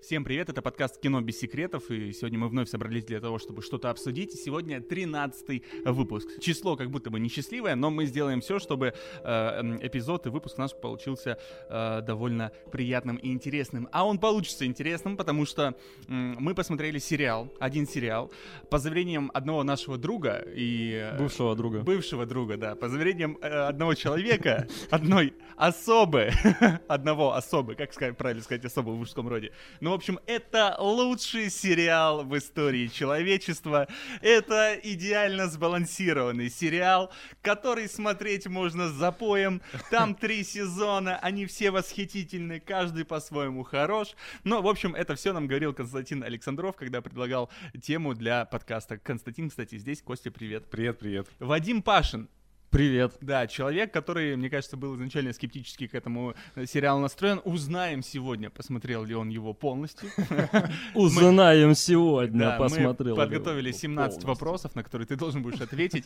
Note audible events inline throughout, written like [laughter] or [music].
Всем привет, это подкаст «Кино без секретов», и сегодня мы вновь собрались для того, чтобы что-то обсудить. И сегодня 13 выпуск. Число как будто бы несчастливое, но мы сделаем все, чтобы э, эпизод и выпуск наш получился э, довольно приятным и интересным. А он получится интересным, потому что э, мы посмотрели сериал, один сериал, по заверениям одного нашего друга и... Э, бывшего друга. Бывшего друга, да. По заверениям э, одного человека, одной особы, [laughs] одного особы, как правильно сказать, особы в мужском роде. Ну, ну, в общем, это лучший сериал в истории человечества. Это идеально сбалансированный сериал, который смотреть можно с запоем. Там три сезона, они все восхитительны, каждый по-своему хорош. Но, в общем, это все нам говорил Константин Александров, когда предлагал тему для подкаста. Константин, кстати, здесь. Костя, привет. Привет, привет. Вадим Пашин, Привет. Да, человек, который, мне кажется, был изначально скептически к этому э, сериалу настроен. Узнаем сегодня, посмотрел ли он его полностью. [laughs] Узнаем сегодня, посмотрел. Мы подготовили 17 вопросов, на которые ты должен будешь ответить.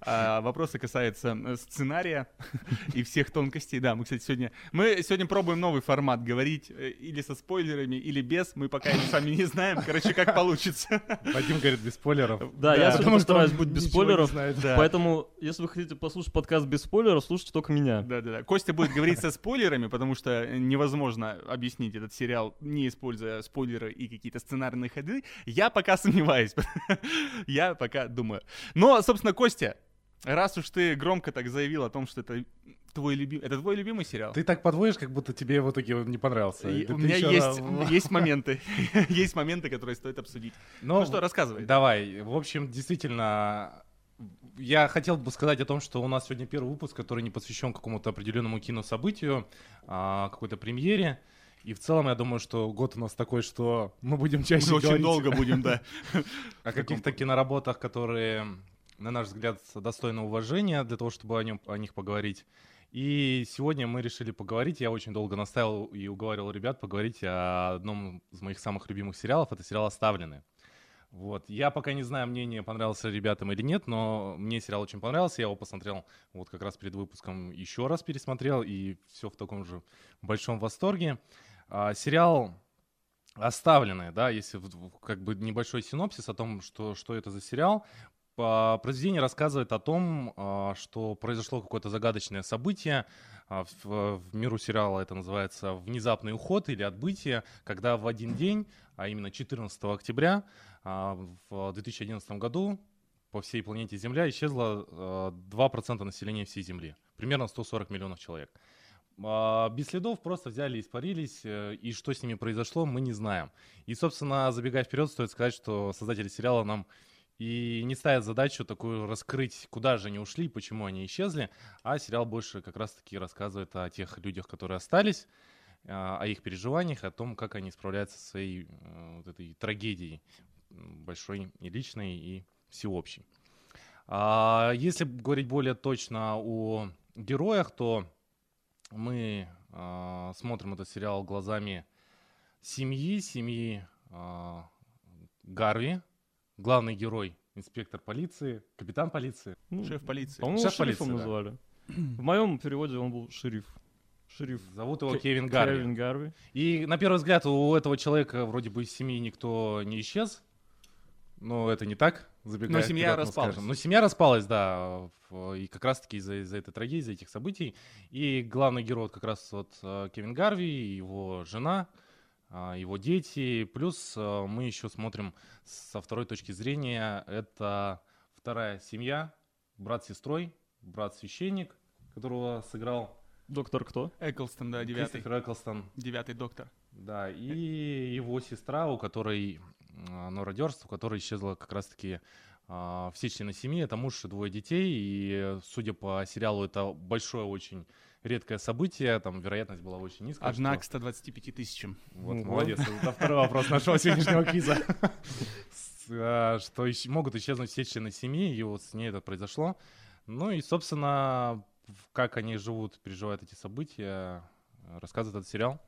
А, вопросы касаются э, сценария [laughs] и всех тонкостей. Да, мы, кстати, сегодня... Мы сегодня пробуем новый формат говорить э, или со спойлерами, или без. Мы пока еще сами не знаем. Короче, как [laughs] получится. Вадим говорит без спойлеров. Да, я все постараюсь быть без спойлеров. Поэтому, если вы хотите послушать подкаст без спойлеров, слушайте только меня. Да-да-да. Костя будет говорить со спойлерами, потому что невозможно объяснить этот сериал, не используя спойлеры и какие-то сценарные ходы. Я пока сомневаюсь. [laughs] Я пока думаю. Но, собственно, Костя, раз уж ты громко так заявил о том, что это твой любимый, это твой любимый сериал? Ты так подводишь, как будто тебе в итоге не понравился. И, у меня есть, есть [laughs] моменты, [laughs] есть моменты, которые стоит обсудить. Но, ну что, рассказывай. Давай. В общем, действительно, я хотел бы сказать о том, что у нас сегодня первый выпуск, который не посвящен какому-то определенному кинособытию, а какой-то премьере. И в целом, я думаю, что год у нас такой, что мы будем чаще мы говорить... очень долго будем, да. [laughs] О каких-то киноработах, которые, на наш взгляд, достойны уважения для того, чтобы о, нем, о них поговорить. И сегодня мы решили поговорить. Я очень долго настаивал и уговаривал ребят поговорить о одном из моих самых любимых сериалов. Это сериал «Оставленные». Вот. Я пока не знаю, мнение понравился ребятам или нет, но мне сериал очень понравился. Я его посмотрел вот как раз перед выпуском еще раз пересмотрел, и все в таком же большом восторге. А, сериал оставленный, да, если как бы небольшой синопсис о том, что, что это за сериал. Произведение рассказывает о том, а, что произошло какое-то загадочное событие. А, в, в миру сериала это называется «Внезапный уход» или «Отбытие», когда в один день, а именно 14 октября, а, в 2011 году по всей планете Земля исчезло 2% а, населения всей Земли, примерно 140 миллионов человек. А, без следов просто взяли испарились, э, и что с ними произошло, мы не знаем. И, собственно, забегая вперед, стоит сказать, что создатели сериала нам и не ставят задачу такую раскрыть, куда же они ушли, почему они исчезли, а сериал больше как раз-таки рассказывает о тех людях, которые остались, о их переживаниях, о том, как они справляются со своей э, вот этой трагедией большой и личный, и всеобщий. А если говорить более точно о героях, то мы а, смотрим этот сериал глазами семьи, семьи а, Гарви, главный герой, инспектор полиции, капитан полиции. Ну, шеф полиции. По-моему, шеф шерифом полиции, называли. Да. В моем переводе он был шериф. Шериф. Зовут его К- Кевин Гарви. Кевин Гарви. И на первый взгляд у этого человека вроде бы из семьи никто не исчез. Ну, это не так, забегая Но семья вперед, распалась. Ну, семья распалась, да, и как раз-таки из-за из этой трагедии, из-за этих событий. И главный герой вот как раз вот э, Кевин Гарви, его жена, э, его дети. Плюс э, мы еще смотрим со второй точки зрения, это вторая семья, брат с сестрой, брат-священник, которого сыграл... Доктор кто? Эклстон, да, девятый. Эклстон. Девятый доктор. Да, и его сестра, у которой а, нородерство, которое исчезло как раз-таки а, все члены семьи. Это муж и двое детей. И, судя по сериалу, это большое очень редкое событие, там вероятность была очень низкая. Одна что... к 125 тысячам. Вот, Ого. молодец. Это второй вопрос нашего сегодняшнего квиза. [laughs] А, что могут исчезнуть все члены семьи, и вот с ней это произошло. Ну и, собственно, как они живут, переживают эти события, рассказывает этот сериал.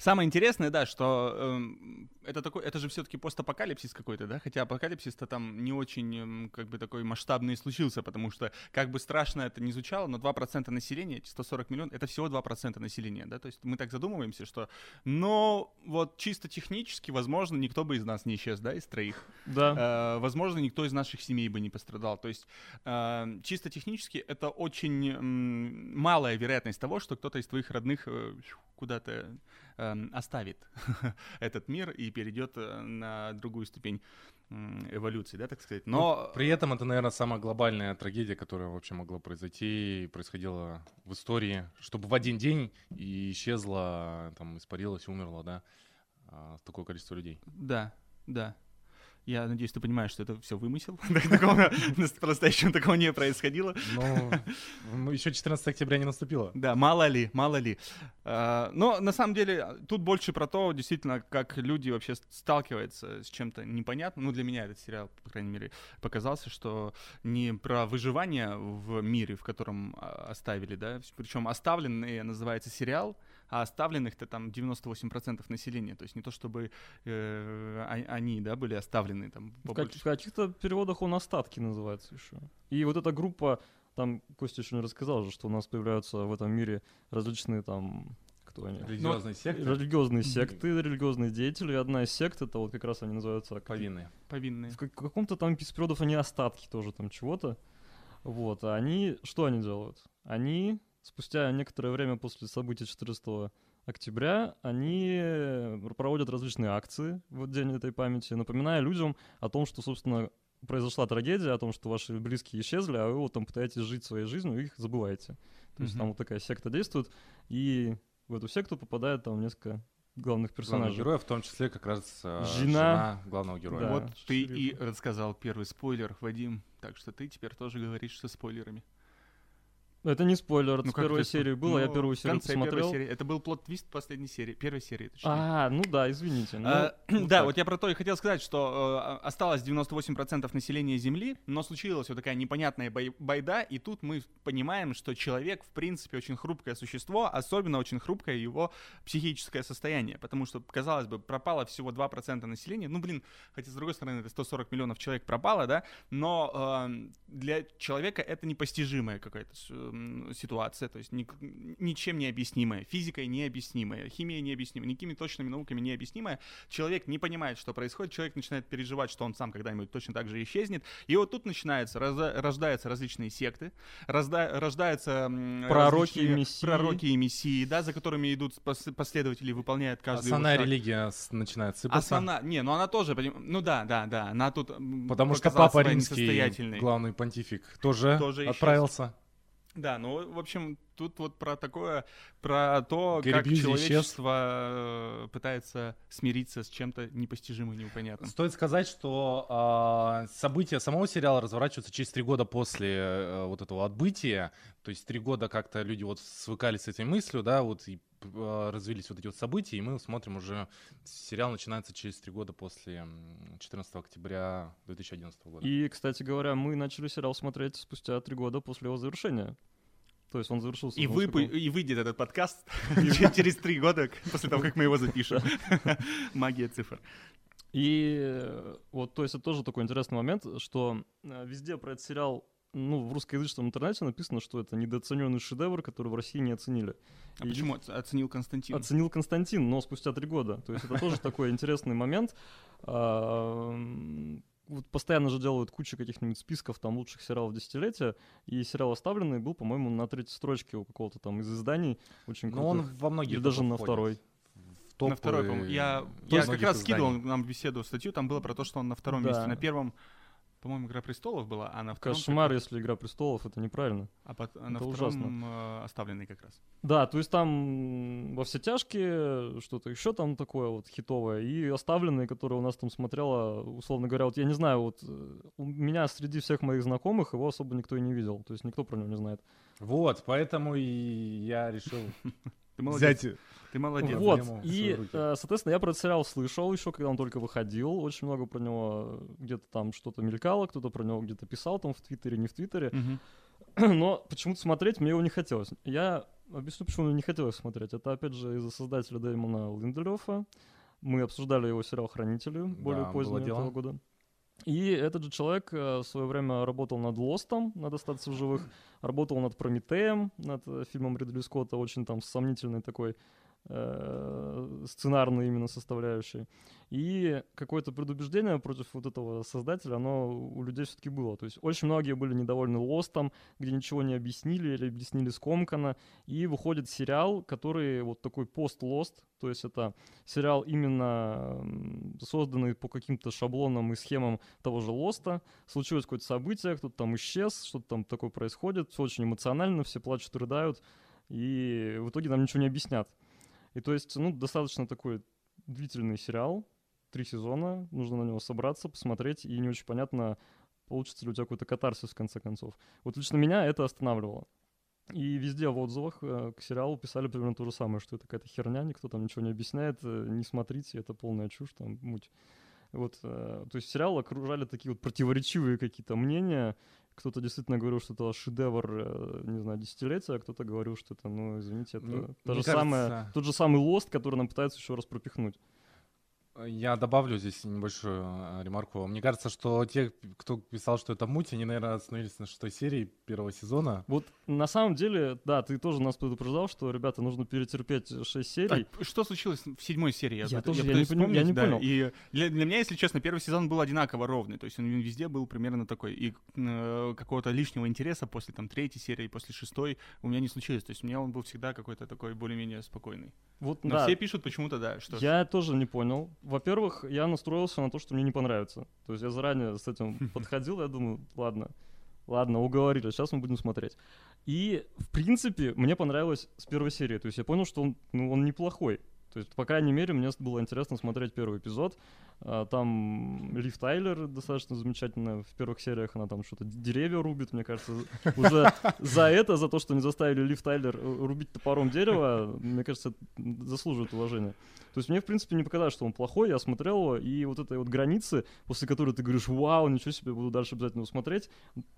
Самое интересное, да, что эм, это такой, это же все-таки постапокалипсис какой-то, да, хотя апокалипсис-то там не очень эм, как бы такой масштабный случился, потому что как бы страшно это не звучало, но 2% населения, 140 миллионов, это всего 2% населения, да, то есть мы так задумываемся, что, но вот чисто технически, возможно, никто бы из нас не исчез, да, из троих. Да. Э, возможно, никто из наших семей бы не пострадал. То есть э, чисто технически это очень м, малая вероятность того, что кто-то из твоих родных э, куда-то э, оставит [laughs] этот мир и перейдет э, на другую ступень эволюции, да, так сказать. Но Ну, при этом это, наверное, самая глобальная трагедия, которая вообще могла произойти и происходила в истории, чтобы в один день и исчезла, там, испарилась, умерла, да, а, такое количество людей. да, да. Я надеюсь, ты понимаешь, что это все вымысел. [laughs] Такого [laughs] по-настоящему такого не происходило. Но еще 14 октября не наступило. Да, мало ли, мало ли. А, Но на самом деле тут больше про то, действительно, как люди вообще сталкиваются с чем-то непонятным. Ну, для меня этот сериал, по крайней мере, показался, что не про выживание в мире, в котором а, оставили, да, причем оставленные называется сериал, а оставленных-то там 98% населения. То есть не то, чтобы э, о- они, да, были оставлены там В, как- в каких-то переводах он остатки называется еще. И вот эта группа, там Костя еще не рассказал же, что у нас появляются в этом мире различные там, кто они? Религиозные секты Религиозные секты, религиозные деятели. Одна из сект, это вот как раз они называются... повинные. повинные. В как- каком-то там из они остатки тоже там чего-то. Вот, а они, что они делают? Они, спустя некоторое время после событий 14 октября, они э, проводят различные акции в день этой памяти, напоминая людям о том, что, собственно, произошла трагедия, о том, что ваши близкие исчезли, а вы вот там пытаетесь жить своей жизнью и их забываете. То есть Мгм. там вот такая секта действует, и в эту секту попадает там несколько главных Главных персонажей. героев, в том числе как раз э, Жена. главного героя. Да. Вот ты шерифа. и рассказал первый спойлер, Вадим. Так что ты теперь тоже говоришь со спойлерами. Это не спойлер, это Ну, с первой серии было, я Ну, первую в серию конце посмотрел. серии. Это был плод-твист последней серии, первой серии, точнее. А, ну да, извините. ну, А, [clears throat] да, так. вот я про то и хотел сказать, что э, осталось 98% населения Земли, но случилась вот такая непонятная бой- байда, и тут мы понимаем, что человек, в принципе, очень хрупкое существо, особенно очень хрупкое его психическое состояние, потому что, казалось бы, пропало всего 2% населения, ну, блин, хотя, с другой стороны, это 140 миллионов человек пропало, да, но э, для человека это непостижимая какая-то ситуация, то есть ничем не объяснимая, физикой необъяснимая, химией необъяснимая, никакими точными науками необъяснимая. Человек не понимает, что происходит, человек начинает переживать, что он сам когда-нибудь точно так же исчезнет. И вот тут начинается, разда- рождаются различные секты, разда- рождаются Пророки и различные мессии. пророки и мессии, да, за которыми идут пос- последователи, выполняют каждый его Основная шаг. религия начинает сыпаться. Основная, не, ну она тоже, ну да, да, да, она тут Потому что Папа Римский, главный понтифик, тоже, Тоже исчез. Да, ну, в общем, тут вот про такое, про то, Гэри как человечество э, пытается смириться с чем-то непостижимым и непонятным. Стоит сказать, что а, события самого сериала разворачиваются через три года после э, вот этого отбытия. То есть три года как-то люди вот свыкались с этой мыслью, да, вот и э, развились вот эти вот события, и мы смотрим уже, сериал начинается через три года после м, 14 октября 2011 года. И, кстати говоря, мы начали сериал смотреть спустя три года после его завершения. То есть он завершился. И, сколько- и выйдет этот подкаст [laughs] через три года после того, как мы его запишем. [laughs] Магия цифр. И э, вот, то есть это тоже такой интересный момент, что э, везде про этот сериал, ну, в русскоязычном интернете написано, что это недооцененный шедевр, который в России не оценили. А И почему оц- оценил Константин? Оценил Константин, но спустя три года. То есть это тоже такой интересный момент. Вот постоянно же делают кучу каких-нибудь списков там лучших сериалов десятилетия, и сериал «Оставленный» был, по-моему, на третьей строчке у какого-то там из изданий очень Но он во многие Или даже на входит. второй. В топы На второй, по-моему. Я, я как многих раз скидывал изданий. нам беседу, статью, там было про то, что он на втором Да. месте. На первом, по-моему, «Игра престолов» была, а на втором... Кошмар, если «Игра престолов», это неправильно. А пот- а на Это втором э, «Оставленный» как раз. Да, то есть там во все тяжкие что-то еще там такое вот хитовое, и оставленные, которые у нас там смотрела, условно говоря, вот я не знаю, вот э, у меня среди всех моих знакомых его особо никто и не видел, то есть никто про него не знает. Вот, поэтому и я решил [laughs] взять Ты молодец. Вот. И, э, соответственно, я про этот сериал слышал еще, когда он только выходил, очень много про него э, где-то там что-то мелькало, кто-то про него где-то писал там в Твиттере, не в Твиттере, [clears throat] но почему-то смотреть мне его не хотелось. Я объясню, почему мне не хотелось смотреть. Это, опять же, из-за создателя Дэймона Линделёфа. Мы обсуждали его сериал «Хранители» более Да, позднего этого года. И этот же человек э, в свое время работал над «Лостом», над «Остаться в живых», работал над «Прометеем», над фильмом Ридли Скотта, очень там сомнительный такой сценарной именно составляющей. И какое-то предубеждение против вот этого создателя, оно у людей все-таки было. То есть очень многие были недовольны «Лостом», где ничего не объяснили или объяснили скомканно. И выходит сериал, который вот такой пост-лост, то есть это сериал именно созданный по каким-то шаблонам и схемам того же Лоста. Случилось какое-то событие, кто-то там исчез, что-то там такое происходит, все очень эмоционально, все плачут, рыдают, и в итоге нам ничего не объяснят. И то есть, ну, достаточно такой длительный сериал, три сезона, нужно на него собраться, посмотреть, и не очень понятно, получится ли у тебя какой-то катарсис в конце концов. Вот лично меня это останавливало. И везде в отзывах э, к сериалу писали примерно то же самое, что это какая-то херня, никто там ничего не объясняет, э, не смотрите, это полная чушь, там, муть. Вот, э, то есть сериал окружали такие вот противоречивые какие-то мнения. Кто-то действительно говорил, что это шедевр, э, не знаю, десятилетия, а кто-то говорил, что это, ну, извините, это Ну, та же кажется- тот же самый Лост, который нам пытаются еще раз пропихнуть. Я добавлю здесь небольшую э, ремарку. Мне кажется, что те, кто писал, что это муть, они, наверное, остановились на шестой серии первого сезона. Вот на самом деле, да, ты тоже нас предупреждал, что, ребята, нужно перетерпеть 6 серий. А что случилось в седьмой серии? Я пыт- тоже, я пытаюсь не пони- я вспомнить, не да, понял. И для, для меня, если честно, первый сезон был одинаково ровный. То есть он везде был примерно такой. И э, какого-то лишнего интереса после там третьей серии, после шестой у меня не случилось. То есть у меня он был всегда какой-то такой более-менее спокойный. Вот, Но да, все пишут почему-то, да, что Я тоже не понял. Во-первых, я настроился на то, что мне не понравится. То есть я заранее с этим [laughs] подходил, я думаю, ладно, ладно, уговорили, сейчас мы будем смотреть. И, в принципе, мне понравилось с первой серии. То есть я понял, что он, ну, он неплохой. То есть, по крайней мере, мне было интересно смотреть первый эпизод. А, Там Лив Тайлер достаточно замечательная. В первых сериях она там что-то деревья рубит, мне кажется. Уже за это, за то, что не заставили Лив Тайлер рубить топором дерево, мне кажется, заслуживает уважения. То есть мне, в принципе, не показалось, что он плохой, я смотрел его, и вот этой вот границы, после которой ты говоришь, вау, ничего себе, буду дальше обязательно смотреть,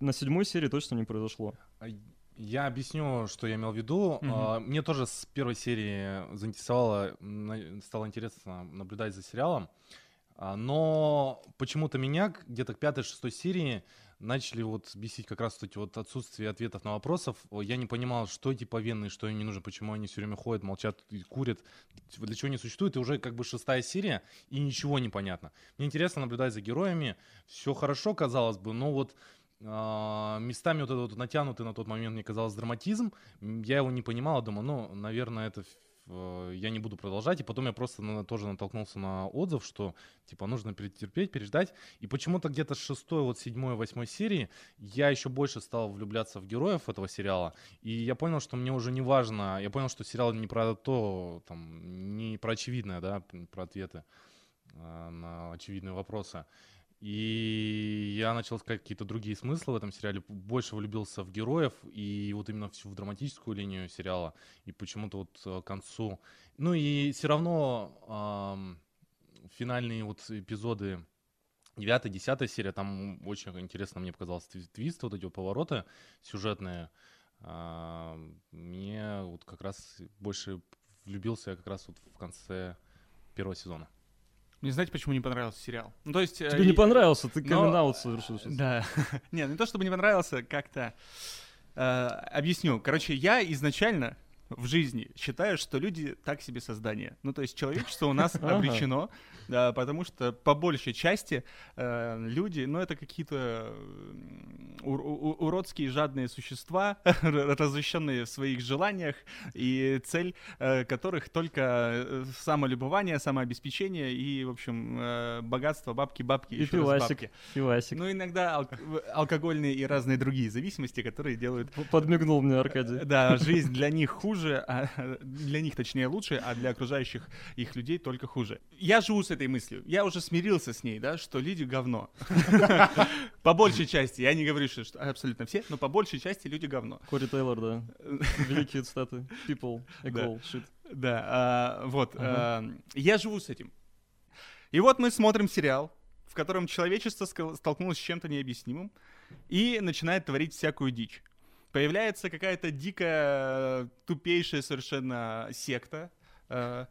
на седьмой серии точно не произошло. Я объясню, что я имел в виду. Мгм. А, Мне тоже с первой серии заинтересовало, стало интересно наблюдать за сериалом. А, Но почему-то меня где-то к пятой-шестой серии начали вот бесить как раз вот эти вот отсутствие ответов на вопросов. Я не понимал, что эти повинные, что им не нужно, почему они все время ходят, молчат и курят, для чего они существуют. И уже как бы шестая серия, и ничего не понятно. Мне интересно наблюдать за героями. Все хорошо, казалось бы, но вот местами вот этот вот натянутый на тот момент, мне казалось, драматизм. Я его не понимал, думаю, ну, наверное, это э, я не буду продолжать. И потом я просто на- тоже натолкнулся на отзыв, что, типа, нужно перетерпеть, переждать. И почему-то где-то с шестой, вот седьмой, восьмой серии я еще больше стал влюбляться в героев этого сериала. И я понял, что мне уже не важно, я понял, что сериал не про то, там, не про очевидное, да, про ответы э, на очевидные вопросы. И я начал искать какие-то другие смыслы в этом сериале, больше влюбился в героев и вот именно всю в драматическую линию сериала. И почему-то вот э, к концу... Ну и все равно ам, финальные вот эпизоды 9-10 серия, там очень интересно мне показалось тви- твист, вот эти вот повороты сюжетные. А, Мне вот как раз больше влюбился я как раз вот в конце первого сезона. Мне знаете, почему не понравился сериал? Ну, то есть... э, Тебе не и- понравился, ты камин совершил сейчас. Да. [laughs] Не, не то чтобы не понравился, как-то... э, объясню. Короче, я изначально в жизни считаю, что люди так себе создание. Ну, то есть человечество у нас [laughs] обречено, да, потому что по большей части э, люди, ну, это какие-то уродские жадные существа, [laughs] разращенные в своих желаниях, и цель э, которых только э, самолюбование, самообеспечение и, в общем, э, богатство, бабки, бабки, И еще раз бабки. пивасик. Ну, иногда алкогольные и разные другие зависимости, которые делают, Подмигнул мне Аркадий. да, жизнь для них хуже, а, [laughs] для них, точнее, лучше, а для окружающих их людей только хуже. Я живу с этой мыслью, я уже смирился с ней, да, что люди говно. [laughs] По большей части, я не говорю, что абсолютно все, но по большей части люди говно. Кори Тейлор, да. [laughs] Великие цитаты. People, equal, shit. Да, а, вот. А, я живу с этим. И вот мы смотрим сериал, в котором человечество столкнулось с чем-то необъяснимым и начинает творить всякую дичь. Появляется какая-то дикая, тупейшая совершенно секта. э,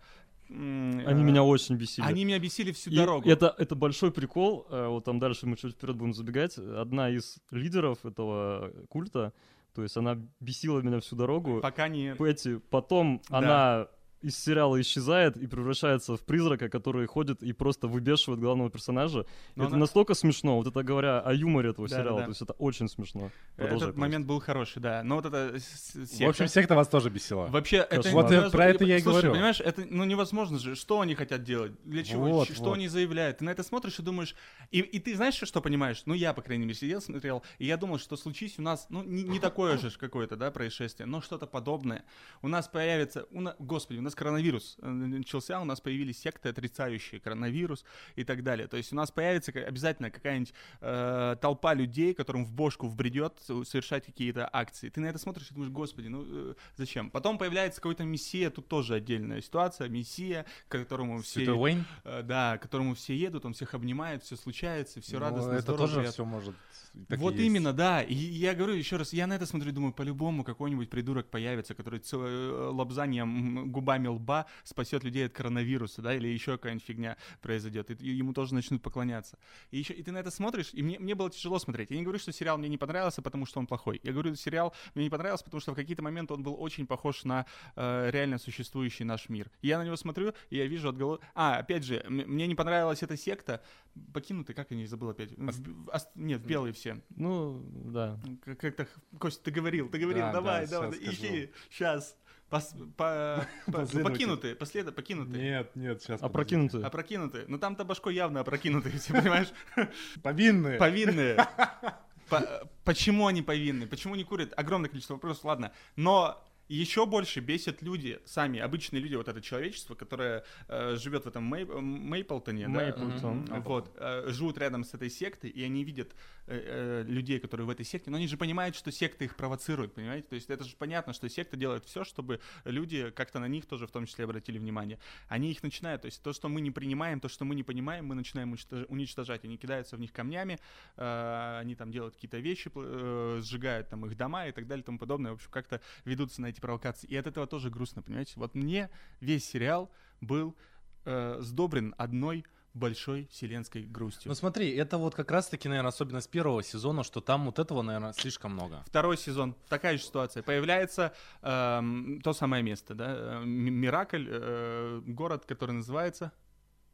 Они э, меня очень бесили. Они меня бесили всю И дорогу. Это, это большой прикол. э, Вот там дальше мы чуть вперед будем забегать. Одна из лидеров этого культа, то есть она бесила меня всю дорогу. Пока не... Пэти, потом Да. она из сериала исчезает и превращается в призрака, который ходит и просто выбешивает главного персонажа. Но это она- настолько смешно, вот это говоря о юморе этого Да, сериала, да. то есть это очень смешно. Продолжай, Этот момент был хороший, да. Но вот это с- В секта- общем, секта вас тоже бесила. Вообще, это. Вот невозможно. про это я и Слушай, говорю. понимаешь, это ну невозможно же. Что они хотят делать? Для чего? Вот, что вот. они заявляют? Ты на это смотришь и думаешь... И, и ты знаешь, что понимаешь? Ну, я, по крайней мере, сидел, смотрел, и я думал, что случись у нас, ну, не, не такое [laughs] же какое-то, да, происшествие, но что-то подобное. У нас появится... У на- Господи, у нас коронавирус э, начался, у нас появились секты, отрицающие коронавирус и так далее. То есть у нас появится обязательно какая-нибудь э, толпа людей, которым в бошку вбредет совершать какие-то акции. Ты на это смотришь и думаешь, господи, ну э, зачем? Потом появляется какой-то мессия, тут тоже отдельная ситуация, мессия, к которому все... Святой Уэйн. э, да, к которому все едут, он всех обнимает, все случается, все Ну, радостно, Это здорово, тоже приятно. все может... и вот есть. именно, да. И я говорю еще раз, я на это смотрю, думаю, по-любому какой-нибудь придурок появится, который э, лобзанием м, губами лба спасет людей от коронавируса, да, или еще какая-нибудь фигня произойдет, и, ему тоже начнут поклоняться. И еще, и ты на это смотришь, и мне, мне было тяжело смотреть. Я не говорю, что сериал мне не понравился, потому что он плохой. Я говорю, сериал мне не понравился, потому что в какие-то моменты он был очень похож на э, реально существующий наш мир. И я на него смотрю, и я вижу отголо... А, опять же, мне не понравилась эта секта. Покинутый, как они, забыл опять. В- ос- Нет, белые все. Ну, да. Как- Как-то, Костя, ты говорил, ты говорил, Да, давай, да, давай, скажу. ищи, сейчас. Пос, по, [laughs] по- покинутые, послед, покинутые. Нет, нет, сейчас. Опрокинутые. Опрокинутые. Ну там-то башкой явно опрокинутые, [laughs] все понимаешь? Повинные. Повинные. [laughs] По- Почему они повинны? Почему не курят? Огромное количество вопросов, ладно. Но еще больше бесят люди, сами обычные люди, вот это человечество, которое э, живет в этом Мей- Мейплтоне, да, Мейплтон. м, вот, э, живут рядом с этой сектой, и они видят э, э, людей, которые в этой секте, но они же понимают, что секта их провоцирует, понимаете? То есть это же понятно, что секта делает все, чтобы люди как-то на них тоже в том числе обратили внимание. Они их начинают, то есть то, что мы не принимаем, то, что мы не понимаем, мы начинаем уничтож- уничтожать. Они кидаются в них камнями, э, они там делают какие-то вещи, э, сжигают там их дома и так далее и тому подобное. В общем, как-то ведутся на эти провокации. И от этого тоже грустно, понимаете? Вот мне весь сериал был э, сдобрен одной большой вселенской грустью. Ну смотри, это вот как раз-таки, наверное, особенность первого сезона, что там вот этого, наверное, слишком много. Второй сезон, такая же ситуация. Появляется эм, то самое место, да, э, Миракль, э, город, который называется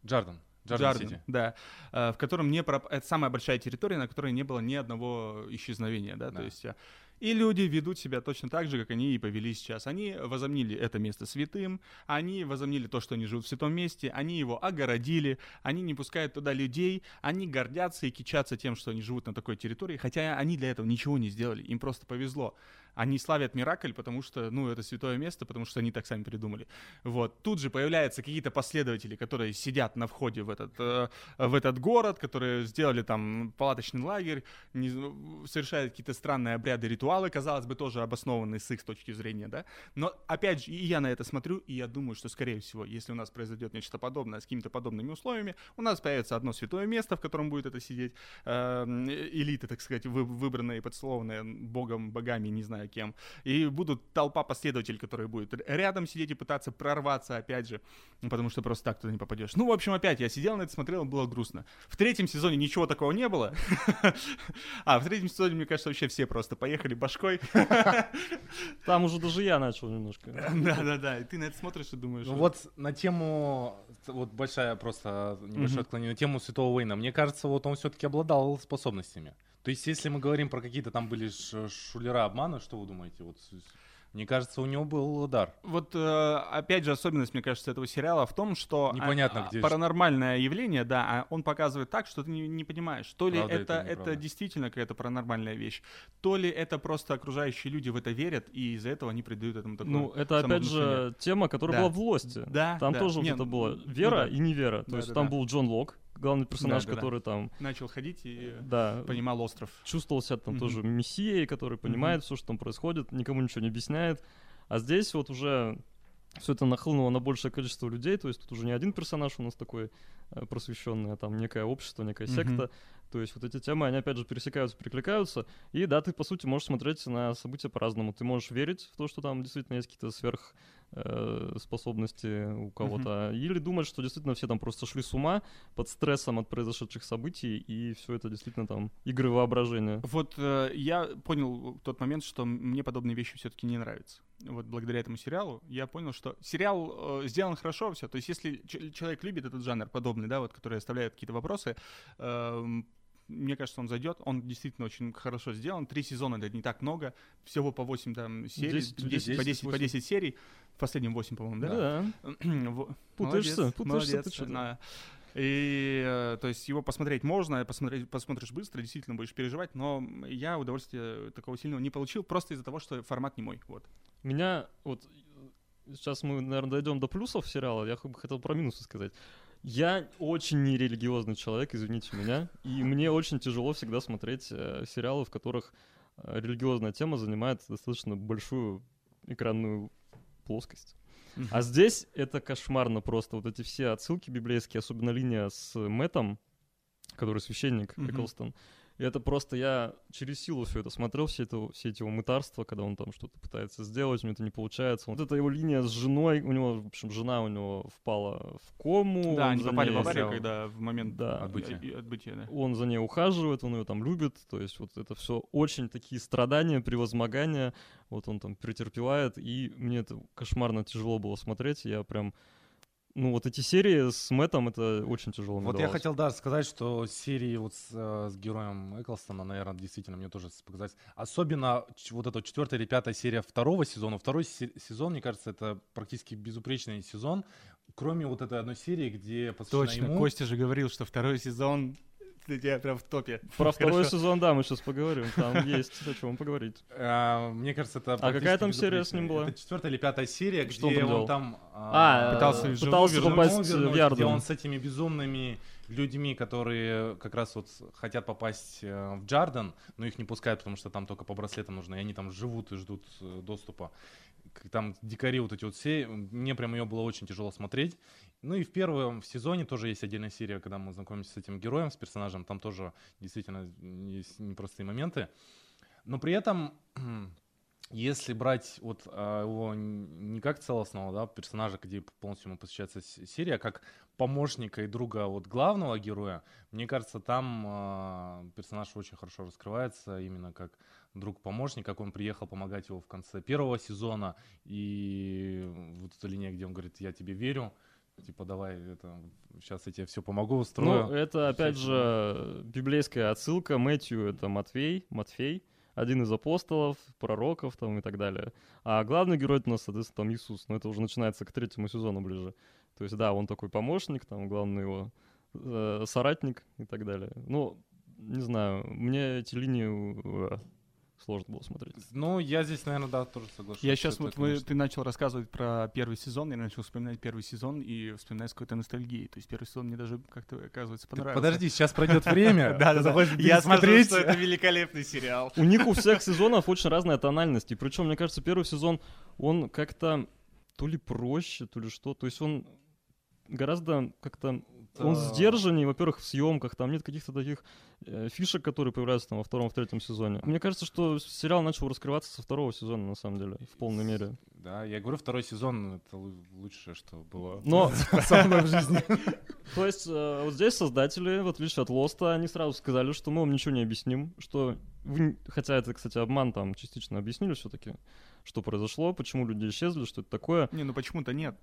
Джарден. Джарден Сити. да, э, в котором не проп- это самая большая территория, на которой не было ни одного исчезновения, да, Да. то есть э, и люди ведут себя точно так же, как они и повели сейчас. Они возомнили это место святым, они возомнили то, что они живут в святом месте, они его огородили, они не пускают туда людей, они гордятся и кичатся тем, что они живут на такой территории, хотя они для этого ничего не сделали, им просто повезло. Они славят Миракль, потому что, ну, это святое место, потому что они так сами придумали. Вот. Тут же появляются какие-то последователи, которые сидят на входе в этот, э, в этот город, которые сделали там палаточный лагерь, не совершают какие-то странные обряды, ритуалы, казалось бы, тоже обоснованные с их точки зрения, да. Но, опять же, и я на это смотрю, и я думаю, что, скорее всего, если у нас произойдет нечто подобное с какими-то подобными условиями, у нас появится одно святое место, в котором будет это сидеть, эм, элита, так сказать, вы- выбранная и подслованная богом, богами, не знаю кем, и будут толпа последователей, которые будут рядом сидеть и пытаться прорваться, опять же, ну, потому что просто так туда не попадешь. Ну, в общем, опять, я сидел на это, смотрел, было грустно. В третьем сезоне ничего такого не было, [laughs] а в третьем сезоне, мне кажется, вообще все просто поехали башкой. [laughs] Там уже даже я начал немножко. [laughs] Да-да-да, и ты на это смотришь и думаешь... Ну вот, на тему, вот большая просто небольшое отклонение, на тему Святого Уэйна, мне кажется, вот он все-таки обладал способностями. То есть, если мы говорим про какие-то там были шулера обмана, что вы думаете? Вот, мне кажется, у него был дар. Вот, э, опять же, особенность, мне кажется, этого сериала в том, что Непонятно, а, где паранормальное явление, да, а он показывает так, что ты не, не понимаешь, то ли Правда это, это это, действительно какая-то паранормальная вещь, то ли это просто окружающие люди в это верят, и из-за этого они придают этому такое Ну, это опять же тема, которая Да. была в «Лосте». Да, Там да. тоже Не, вот это ну, было ну вера да. и невера. То Да, есть да, там да. был Джон Лок, главный персонаж, Да, да, да. который там, Начал ходить и да, понимал остров. чувствовал себя там Мгм. тоже мессией, который понимает все, что там происходит, никому ничего не объясняет. А здесь вот уже все это нахлынуло на большее количество людей, то есть тут уже не один персонаж у нас такой э, просвещенный, а там некое общество, некая секта. Мгм. То есть вот эти темы, они опять же пересекаются, перекликаются. И да, ты по сути можешь смотреть на события по-разному. Ты можешь верить в то, что там действительно есть какие-то сверх способности у кого-то, или думать, что действительно все там просто шли с ума под стрессом от произошедших событий, и все это действительно там игры воображения. Вот э, я понял тот момент, что мне подобные вещи все-таки не нравятся. Вот благодаря этому сериалу я понял, что сериал э, сделан хорошо, все. То есть если человек любит этот жанр подобный, да, вот, который оставляет какие-то вопросы, эм, мне кажется, он зайдет. Он действительно очень хорошо сделан. Три сезона это не так много. Всего по 8 там серий. 10, 10, по 10, по 8. 10 серий. В последнем 8, по-моему, да? Да. [clears throat] Путаешься, молодец, путаешься молодец, да. И, э, то есть, его посмотреть можно, посмотреть, посмотришь быстро, действительно будешь переживать, но я удовольствия такого сильного не получил, просто из-за того, что формат не мой, вот. Меня вот сейчас мы, наверное, дойдем до плюсов сериала. Я бы хотел про минусы сказать. Я очень нерелигиозный человек, извините меня, и мне очень тяжело всегда смотреть э, сериалы, в которых э, религиозная тема занимает достаточно большую экранную плоскость. А здесь это кошмарно просто. Вот эти все отсылки библейские, особенно линия с Мэтом, который священник. Эклстон. И это просто я через силу все это смотрел, все, это, все эти его мытарства, когда он там что-то пытается сделать, у него это не получается. Вот эта его линия с женой, у него, в общем, жена у него впала в кому. Да, он они за попали ней- в аварию, когда в момент Да, Отбытия. и отбытия, да. он за ней ухаживает, он ее там любит, то есть вот это все очень такие страдания, превозмогания, вот он там претерпевает, и мне это кошмарно тяжело было смотреть, я прям, ну вот эти серии с Мэттом, это очень тяжело Вот я хотел, да, сказать, что серии вот с, э, с героем Эклстона, наверное, действительно мне тоже показать. Особенно вот эта четвертая или пятая серия второго сезона. Второй се- сезон, мне кажется, это практически безупречный сезон, кроме вот этой одной серии, где посвящена Точно, ему. Костя же говорил, что второй сезон для тебя прям в топе. Про второй сезон, да, мы сейчас поговорим, там есть о чем поговорить. [laughs] А, мне кажется, это А какая там серия с ним была? Это четвертая или пятая серия, Что он где там он там А, Пытался э, попасть в вернуть, где он с этими безумными людьми, которые как раз вот хотят попасть э, в Джарден, но их не пускают, потому что там только по браслетам нужно, и они там живут и ждут э, доступа. Там дикари вот эти вот все, мне прям ее было очень тяжело смотреть. Ну и в первом в сезоне тоже есть отдельная серия, когда мы знакомимся с этим героем, с персонажем, там тоже действительно есть непростые моменты. Но при этом, [clears throat] если брать вот а, его не как целостного да, персонажа, где полностью ему посвящается серия, а как помощника и друга вот главного героя, мне кажется, там а, персонаж очень хорошо раскрывается именно как друг-помощник, как он приехал помогать его в конце первого сезона, и вот эта линия, где он говорит, я тебе верю, типа, давай, это, сейчас я тебе все помогу, устрою. Ну, это опять Всё же библейская отсылка. Мэтью — это Матвей, Матфей, один из апостолов, пророков там и так далее. А главный герой у нас, соответственно, там Иисус. Но это уже начинается к третьему сезону ближе. То есть, да, он такой помощник, там главный его э, соратник и так далее. Ну, не знаю, мне эти линии э, сложно было смотреть. Ну, я здесь, наверное, да, тоже соглашусь. Я сейчас, Это, вот мы- ты начал рассказывать про первый сезон, я начал вспоминать первый сезон и вспоминать с какой-то ностальгией. То есть первый сезон мне даже как-то, оказывается, Ты понравился. Подожди, сейчас пройдет [laughs] время. Да, да, да. Я пересмотреть. что это великолепный сериал. У них у всех сезонов очень разная тональность. И причем, мне кажется, первый сезон, он как-то то ли проще, то ли что. То есть он гораздо как-то... Он сдержаннее, во-первых, в съемках, там нет каких-то таких э, фишек, которые появляются там во втором, в третьем сезоне. Мне кажется, что сериал начал раскрываться со второго сезона, на самом деле, в полной мере. Да, я говорю, второй сезон — это лу- лучшее, что было Но, [laughs] со мной в жизни. [laughs] то есть, э, вот здесь создатели, в отличие от Лоста, они сразу сказали, что мы вам ничего не объясним, что вы, хотя это, кстати, обман, там частично объяснили все-таки, что произошло, почему люди исчезли, что это такое. Не, ну почему-то нет.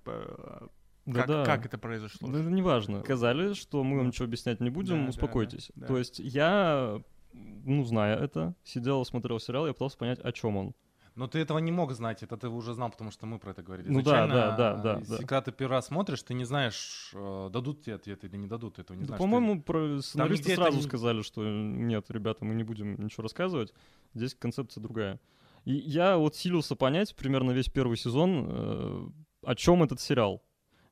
Да-да. Как, как это произошло? Да это неважно. Сказали, что мы вам ничего объяснять не будем, Да, да, успокойтесь. да, да. То есть я, ну, зная это, сидел, смотрел сериал, я пытался понять, о чем он. Но ты этого не мог знать, это ты уже знал, потому что мы про это говорили. Ну да, Изначально, да, да, да, если да. Когда ты первый раз смотришь, ты не знаешь, э, дадут тебе ответ или не дадут, ты этого не Да, знаешь. По-моему, про сценаристы это сразу не- сказали, что нет, ребята, мы не будем ничего рассказывать. Здесь концепция другая. И я вот силился понять примерно весь первый сезон, э, о чем этот сериал.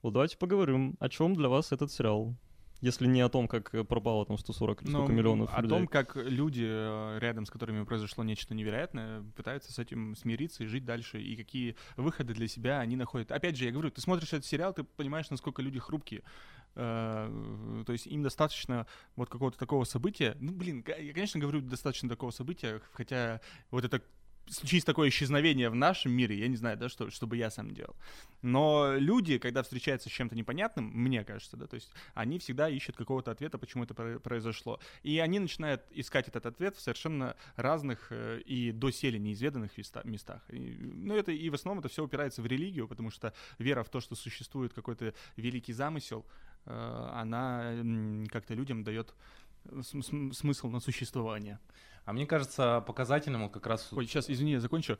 Вот давайте поговорим, о чем для вас этот сериал. если не о том, как пропало там 140 или сколько Ну, миллионов О людей. том, как люди, э, рядом с которыми произошло нечто невероятное, пытаются с этим смириться и жить дальше, и какие выходы для себя они находят. Опять же, я говорю, ты смотришь этот сериал, ты понимаешь, насколько люди хрупкие. Э, То есть им достаточно вот какого-то такого события. Ну, блин, я, конечно, говорю достаточно такого события, хотя вот это случись такое исчезновение в нашем мире, я не знаю, да, что, чтобы я сам делал. Но люди, когда встречаются с чем-то непонятным, мне кажется, да, то есть они всегда ищут какого-то ответа, почему это про- произошло. И они начинают искать этот ответ в совершенно разных э, и доселе неизведанных места- местах. И, ну, это и в основном это все упирается в религию, потому что вера в то, что существует какой-то великий замысел, э, она как-то людям дает см- смысл на существование. А мне кажется, показательным как раз... Ой, сейчас, извини, я закончу.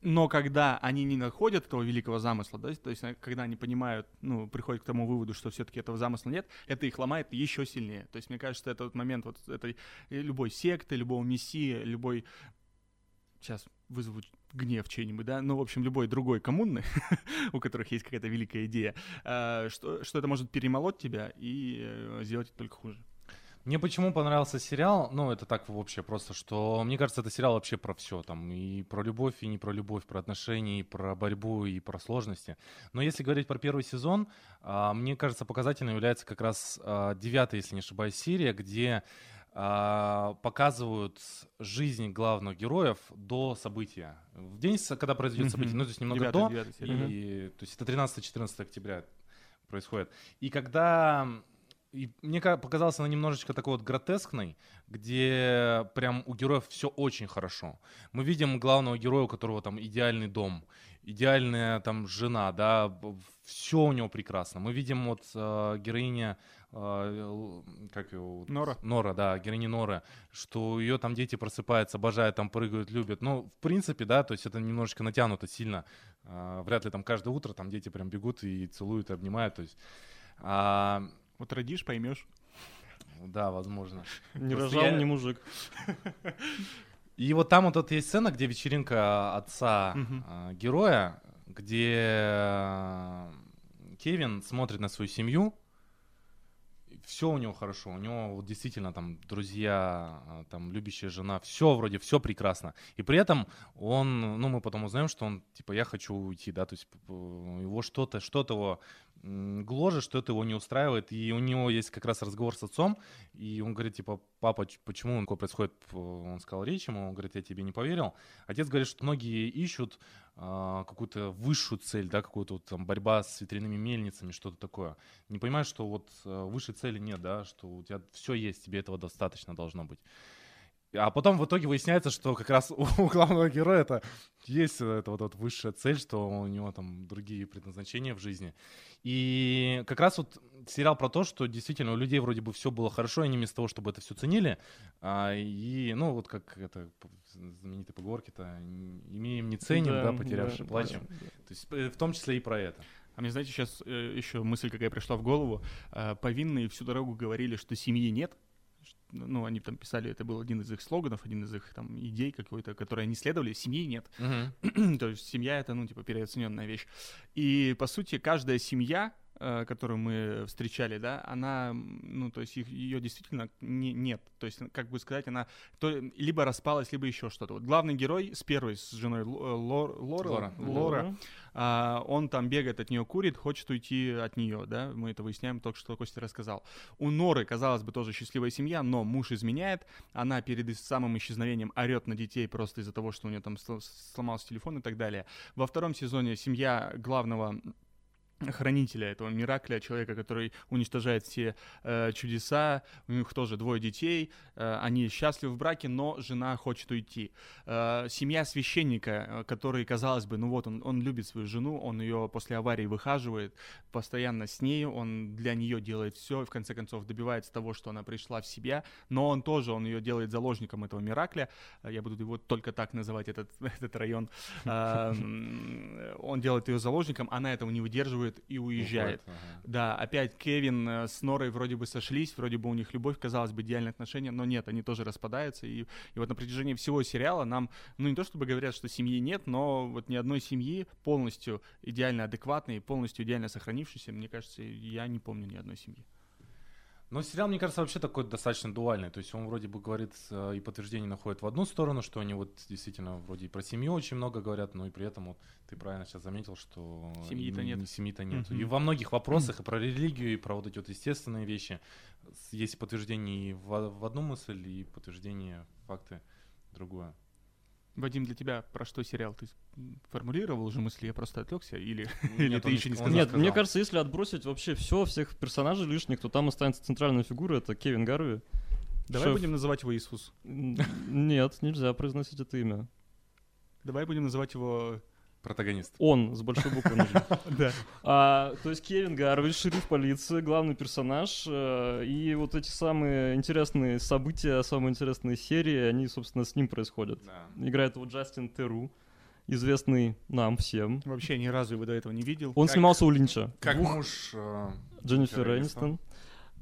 Но когда они не находят этого великого замысла, да, то есть э, когда они понимают, ну, приходят к тому выводу, что все-таки этого замысла нет, это их ломает еще сильнее. То есть мне кажется, это вот момент вот этой э, любой секты, любого мессии, любой сейчас вызову гнев чей-нибудь, да, ну, в общем, любой другой коммуны, [laughs] у которых есть какая-то великая идея, э, что, что это может перемолоть тебя и сделать только хуже. Мне почему понравился сериал, ну, это так вообще просто, что, мне кажется, это сериал вообще про все, там, и про любовь, и не про любовь, про отношения, и про борьбу, и про сложности. Но если говорить про первый сезон, а, мне кажется, показательным является как раз а, девятая, если не ошибаюсь, серия, где а, показывают жизнь главных героев до события. В день, когда произойдет событие, ну, то есть немного Девятая- до, девятая серия. и, то есть это 13-14 октября происходит. И когда... И мне ка- показалось она немножечко такой вот гротескной, где прям у героев все очень хорошо. Мы видим главного героя, у которого там идеальный дом, идеальная там жена, да, все у него прекрасно. Мы видим вот э, героиня, э, как его? Нора. Нора, да, героиня Нора, что ее там дети просыпаются, обожают, там прыгают, любят. Ну, в принципе, да, то есть это немножечко натянуто сильно. А, вряд ли там каждое утро там дети прям бегут и целуют, и обнимают, то есть... а, Вот родишь, поймешь. да, возможно. Не Просто рожал, я- не мужик. [laughs] И вот там вот эта есть сцена, где вечеринка отца а, героя, где а, Кевин смотрит на свою семью, все у него хорошо, у него вот действительно там друзья, а, там любящая жена, все вроде, все прекрасно. И при этом он, ну мы потом узнаем, что он типа я хочу уйти, да, то есть его что-то, что-то его гложет, что-то его не устраивает, и у него есть как раз разговор с отцом, и он говорит, типа, папа, почему такое происходит? Он сказал речь ему, он говорит, я тебе не поверил. Отец говорит, что многие ищут а, какую-то высшую цель, да, какую-то там борьба с ветряными мельницами, что-то такое. Не понимаешь, что вот а, высшей цели нет, да, что у тебя все есть, тебе этого достаточно должно быть. А потом в итоге выясняется, что как раз [laughs] у главного героя это есть эта вот, вот высшая цель, что у него там другие предназначения в жизни. И как раз вот сериал про то, что действительно у людей вроде бы все было хорошо, и они вместо того, чтобы это все ценили, а, и, ну, вот как это знаменитой поговорки-то, имеем не ценим, да, потерявши да, плачем. да, да. То есть э, в том числе и про это. А мне, знаете, сейчас еще мысль какая пришла в голову. Э, повинные всю дорогу говорили, что семьи нет. Ну, они там писали, это был один из их слоганов, один из их там идей какой-то, которые они следовали. Семьи нет. [clears throat] То есть семья это, ну, типа, переоцененная вещь. И, по сути, каждая семья, которую мы встречали, да, она, ну, то есть их, ее действительно не, нет. То есть, как бы сказать, она то, либо распалась, либо еще что-то. Вот главный герой с первой, с женой э, Лор, Лора, Лора. Лора, а, он там бегает от нее, курит, хочет уйти от нее, да, мы это выясняем только что Костя рассказал. У Норы, казалось бы, тоже счастливая семья, но муж изменяет, она перед самым исчезновением орет на детей просто из-за того, что у нее там сл- сломался телефон и так далее. Во втором сезоне семья главного хранителя этого Миракля, человека, который уничтожает все э, чудеса, у них тоже двое детей, э, они счастливы в браке, но жена хочет уйти. Э, семья священника, э, который, казалось бы, ну вот он, он любит свою жену, он ее после аварии выхаживает, постоянно с ней, он для нее делает все, и в конце концов добивается того, что она пришла в себя, но он тоже, он ее делает заложником этого Миракля, Э, я буду его только так называть, этот, [laughs] этот район, Э, он делает ее заложником, она этого не выдерживает и уезжает. Уходит, ага. Да, опять Кевин э, с Норой вроде бы сошлись, вроде бы у них любовь, казалось бы, идеальные отношения, но нет, они тоже распадаются. И, и вот на протяжении всего сериала нам, ну не то чтобы говорят, что семьи нет, но вот ни одной семьи полностью идеально адекватной, полностью идеально сохранившейся, мне кажется, я не помню ни одной семьи. Но сериал, мне кажется, вообще такой достаточно дуальный. То есть он вроде бы говорит э, и подтверждение находит в одну сторону, что они вот действительно вроде и про семью очень много говорят, но и при этом вот ты правильно сейчас заметил, что Семьи-то не- нет. Семьи-то нет. Мгм. И во многих вопросах, и про религию, и про вот эти вот естественные вещи, есть подтверждение и в, в одну мысль, и подтверждение факты другое. Вадим, для тебя про что сериал? Ты формулировал уже мысли, я просто отвлекся? Или, Нет, или ты еще не сказал? Нет, сказал. мне кажется, если отбросить вообще все, всех персонажей лишних, то там останется центральная фигура, это Кевин Гарви. Давай шеф. будем называть его Иисус. Нет, нельзя произносить это имя. Давай будем называть его... Протагонист. Он с большой буквы нужно. [laughs] Да. А, то есть Кевин Гарви, шериф полиции, главный персонаж, э, и вот эти самые интересные события, самые интересные серии, они, собственно, с ним происходят. Да. Играет его Джастин Теру, известный нам всем. Вообще ни разу его до этого не видел. Он Как- снимался у Линча. Как Двух- муж... э, Дженнифер Энистон.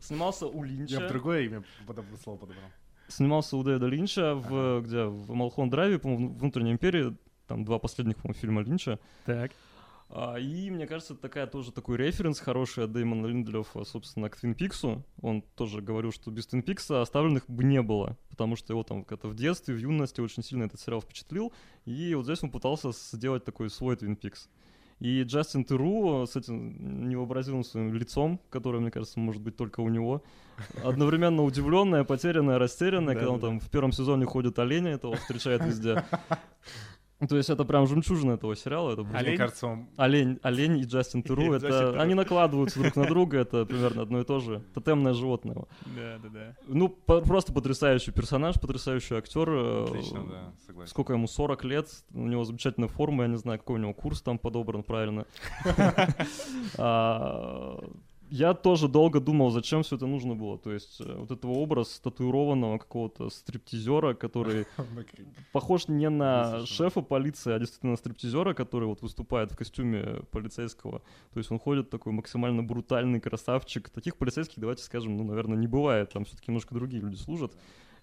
Снимался у Линча. Я в другое имя подоб- слово подобрал. Снимался у Дэвида Линча в, где, в Малхон Драйве, по-моему, в «Внутренней империи», там два последних, по-моему, фильма Линча. Так. А, и мне кажется, это такая тоже такой референс хороший от Дэймона Линдлёфа, собственно, к Твин Пиксу. Он тоже говорил, что без Твин Пикса оставленных бы не было, потому что его там как-то в детстве, в юности очень сильно этот сериал впечатлил. И вот здесь он пытался сделать такой свой Твин Пикс. И Джастин Теру с этим невообразимым своим лицом, которое, мне кажется, может быть только у него, одновременно удивленная, потерянная, растерянная, когда он там в первом сезоне ходит оленя, этого встречает везде. То есть это прям жемчужина этого сериала. Это Мне Олень? кажется, он Олень, олень и Джастин [laughs] И Туру, Джастин это они накладываются друг на друга, это [laughs] примерно одно и то же. Тотемное животное. Да, да, да. Ну, по- просто потрясающий персонаж, потрясающий актер. э, отлично, да, согласен. Сколько ему, 40 лет, у него замечательная форма, я не знаю, какой у него курс там подобран правильно. [laughs] Я тоже долго думал, зачем все это нужно было. То есть э, вот этого образ татуированного какого-то стриптизера, который [laughs] похож не на шефа полиции, а действительно на стриптизера, который вот выступает в костюме полицейского. То есть он ходит такой максимально брутальный красавчик. Таких полицейских, давайте скажем, ну, наверное, не бывает. Там все-таки немножко другие люди служат.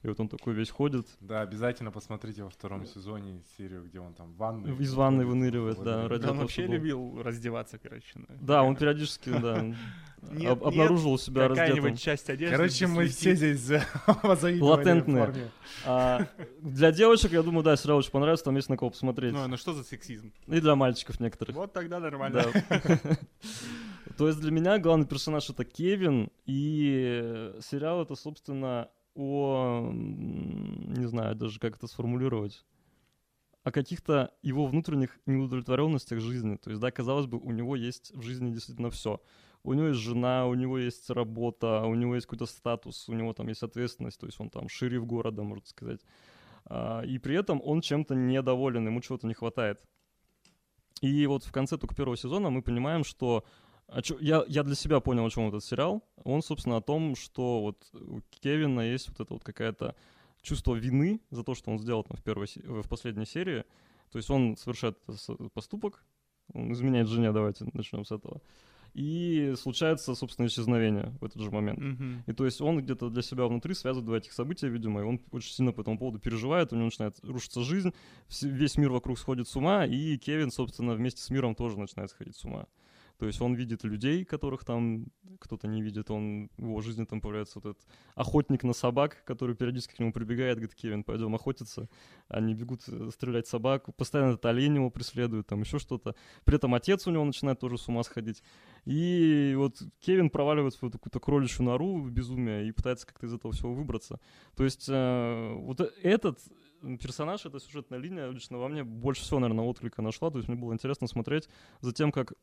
И вот он такой весь ходит, Да, обязательно посмотрите во втором сезоне серию, где он там в ванной. Из ванной выходит, выныривает, да, ради Да, он вообще любил раздеваться, короче. Да, он периодически, да, [laughs] Нет, об- нет, обнаружил себя раздетым. Часть одежды. Короче, мы все здесь [laughs] Латентные. А, для девочек, я думаю, да, сериал очень понравится, там есть на кого посмотреть. Ну, ну что за сексизм? И для мальчиков некоторых. Вот тогда нормально. Да. [laughs] То есть для меня главный персонаж это Кевин, и сериал это, собственно, о, не знаю даже, как это сформулировать, о каких-то его внутренних неудовлетворенностях жизни. То есть, да, казалось бы, у него есть в жизни действительно все. У него есть жена, у него есть работа, у него есть какой-то статус, у него там есть ответственность, то есть он там шериф города, можно сказать. А, И при этом он чем-то недоволен, ему чего-то не хватает. И вот в конце только первого сезона мы понимаем, что о чё- я, я для себя понял, о чем этот сериал. Он, собственно, о том, что вот у Кевина есть вот это вот какая-то чувство вины за то, что он сделал там в, первой, в последней серии. То есть он совершает поступок, он изменяет жене, давайте начнем с этого. И случается, собственно, исчезновение в этот же момент. Мгм. И то есть он где-то для себя внутри связывает два этих события, видимо, и он очень сильно по этому поводу переживает, у него начинает рушиться жизнь, весь мир вокруг сходит с ума, и Кевин, собственно, вместе с миром тоже начинает сходить с ума. То есть он видит людей, которых там кто-то не видит, он, в его жизни там появляется вот этот охотник на собак, который периодически к нему прибегает, говорит, Кевин, пойдем охотиться. Они бегут э, стрелять собак, постоянно этот олень его преследует, там еще что-то. При этом отец у него начинает тоже с ума сходить. И вот Кевин проваливает в какую-то кроличью нору в безумие и пытается как-то из этого всего выбраться. То есть э, вот этот персонаж, эта сюжетная линия лично во мне больше всего, наверное, отклика нашла. То есть мне было интересно смотреть за тем, как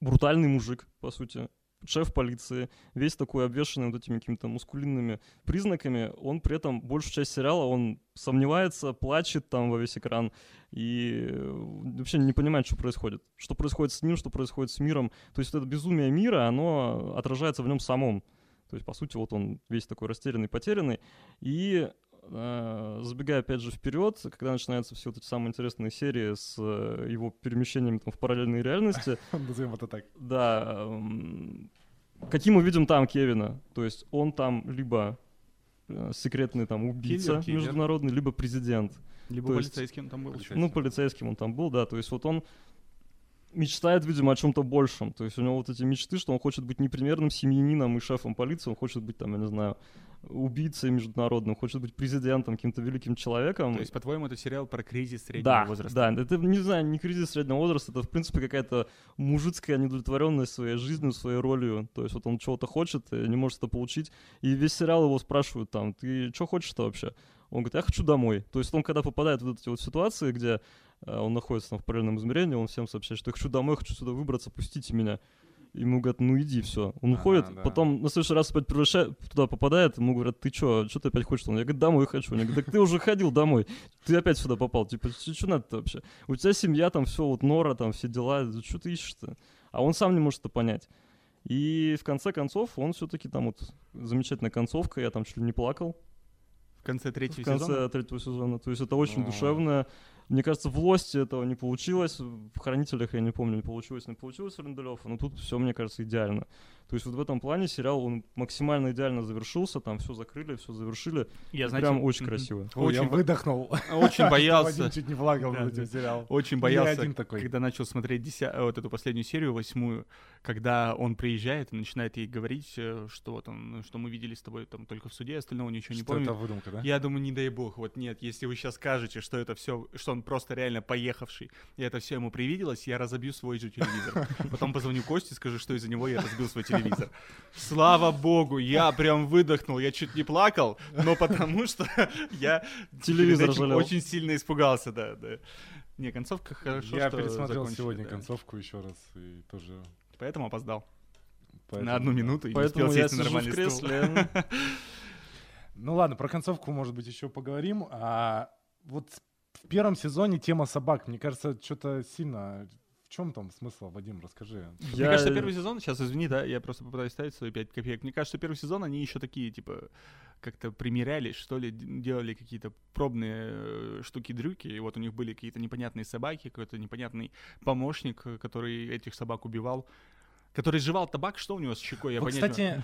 брутальный мужик, по сути, шеф полиции, весь такой обвешанный вот этими какими-то мускулинными признаками, он при этом большую часть сериала, он сомневается, плачет там во весь экран и э, вообще не понимает, что происходит. Что происходит с ним, что происходит с миром. То есть вот это безумие мира, оно отражается в нем самом. То есть, по сути, вот он весь такой растерянный, потерянный. И забегая опять же вперед, когда начинаются все вот эти самые интересные серии с э, его перемещениями там, в параллельной реальности, [laughs] Назовем это так. да, эм, каким мы видим там Кевина? То есть он там либо э, секретный там убийца Киллер, киллер. международный, либо президент. Либо То есть- полицейский он там был. Полицейский. Ну, полицейским он там был, да. То есть вот он мечтает, видимо, о чем-то большем. То есть у него вот эти мечты, что он хочет быть непримерным семьянином и шефом полиции, он хочет быть там, я не знаю, убийцей международным, хочет быть президентом, каким-то великим человеком. То есть, по-твоему, это сериал про кризис среднего да, возраста? Да, это, не знаю, не кризис среднего возраста, это, в принципе, какая-то мужицкая недовлетворенность своей жизнью, своей ролью. То есть вот он чего-то хочет и не может это получить. И весь сериал его спрашивают там, ты что хочешь-то вообще? Он говорит, я хочу домой. То есть он, когда попадает в эти вот ситуации, где он находится там в параллельном измерении, он всем сообщает, что я хочу домой, хочу сюда выбраться, пустите меня. Ему говорят, ну иди, все. Он Ага, уходит, да. потом на следующий раз опять превращает, туда попадает, ему говорят, ты что, что ты опять хочешь? Он, я говорю, домой хочу. Они говорят, так ты уже ходил домой, ты опять сюда попал. Типа, что надо-то вообще? У тебя семья, там все, вот нора, там все дела, что ты ищешь-то? А он сам не может это понять. И в конце концов, он все-таки там вот замечательная концовка, я там чуть ли не плакал В конце в третьего конце сезона? третьего сезона. То есть это очень Ну. душевно. Мне кажется, в Лосте этого не получилось. В Хранителях, я не помню, не получилось, не получилось у Линделёва. Но тут все, мне кажется, идеально. То есть вот в этом плане сериал, он максимально идеально завершился. Там все закрыли, все завершили. Я, Прям очень красиво. Я Очень, выдохнул. очень [laughs] боялся. Чуть не плакал Да, этим сериалом. Очень боялся, один такой. когда начал смотреть деся- э, вот эту последнюю серию, восьмую, когда он приезжает и начинает ей говорить, э, что вот он, что мы видели с тобой там только в суде, остального ничего не Что помню. это выдумка, да? Я думаю, не дай бог, вот нет, если вы сейчас скажете, что это все, что он просто реально поехавший, и это все ему привиделось, я разобью свой же телевизор. Потом позвоню Косте, скажу, что из-за него я разбил свой телевизор. Слава богу, я прям выдохнул, я чуть не плакал, но потому что [laughs] я Телевизор очень сильно испугался, да, да. Не, концовка хорошо, Я что пересмотрел сегодня да. концовку еще раз и тоже... Поэтому опоздал. поэтому- На одну минуту и не Поэтому успел я сесть на в нормальный стул. кресле. [laughs] Ну ладно, про концовку, может быть, еще поговорим. А вот в первом сезоне тема собак, мне кажется, что-то сильно... В чем там смысл, Вадим, расскажи. Мне кажется, первый сезон, сейчас извини, да, я просто попытаюсь ставить свои 5 копеек. Мне кажется, первый сезон они еще такие, типа, как-то примерялись, что ли, делали какие-то пробные э, штуки-дрюки, и вот у них были какие-то непонятные собаки, какой-то непонятный помощник, э, который этих собак убивал. Который жевал табак, что у него с щекой, я Вы, понять кстати,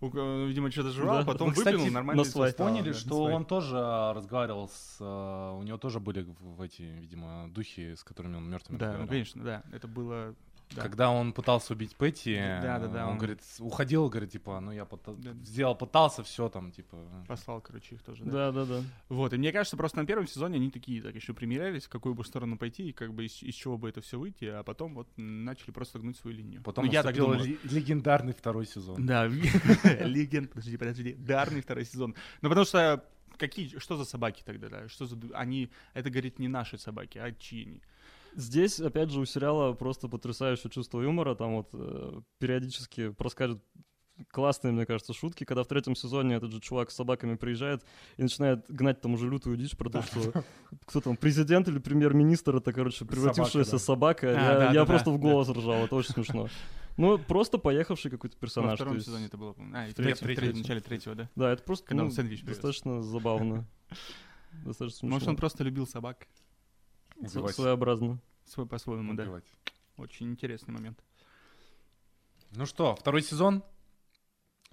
[laughs] Видимо, что-то жевал, Да. потом Вы, кстати, выплюнул, нормально на слайд поняли, да, что он тоже а, разговаривал с... а, У него тоже были в эти, видимо, духи, с которыми он мертвыми Да, ну конечно, да, это было... да. Когда он пытался убить Петти, Да, да, да, он, он- говорит, уходил, говорит, типа, ну я пыта- Да. сделал, пытался, все там, типа. Послал, короче, их тоже, да. Да, да, да. Вот, и мне кажется, просто на первом сезоне они такие так еще примерялись, в какую бы сторону пойти, и как бы из, из чего бы это все выйти, а потом вот начали просто гнуть свою линию. Потом Ну, я так думаю. ле- легендарный второй сезон. Да, [laughs] легенд, подожди, подожди, дарный второй сезон. Ну, потому что какие, что за собаки тогда, да? Что за, они, это, говорит, не наши собаки, а чьи они? Здесь, опять же, у сериала просто потрясающее чувство юмора. Там вот э, периодически проскажет классные, мне кажется, шутки, когда в третьем сезоне этот же чувак с собаками приезжает и начинает гнать там уже лютую дичь про то, что кто там, президент или премьер-министр, это, короче, превратившаяся собака. А, я да, я просто в голос ржал, это очень смешно. [laughs] Ну, просто поехавший какой-то Во персонаж. то втором сезоне это было, по-моему. А, и в третьем, начале третьего, да? Да, это просто ну, достаточно забавно. [laughs] Достаточно смешно. Может, он просто любил собак Убивать. Своеобразно. свой по-своему, да. Очень интересный момент. Ну что, второй сезон?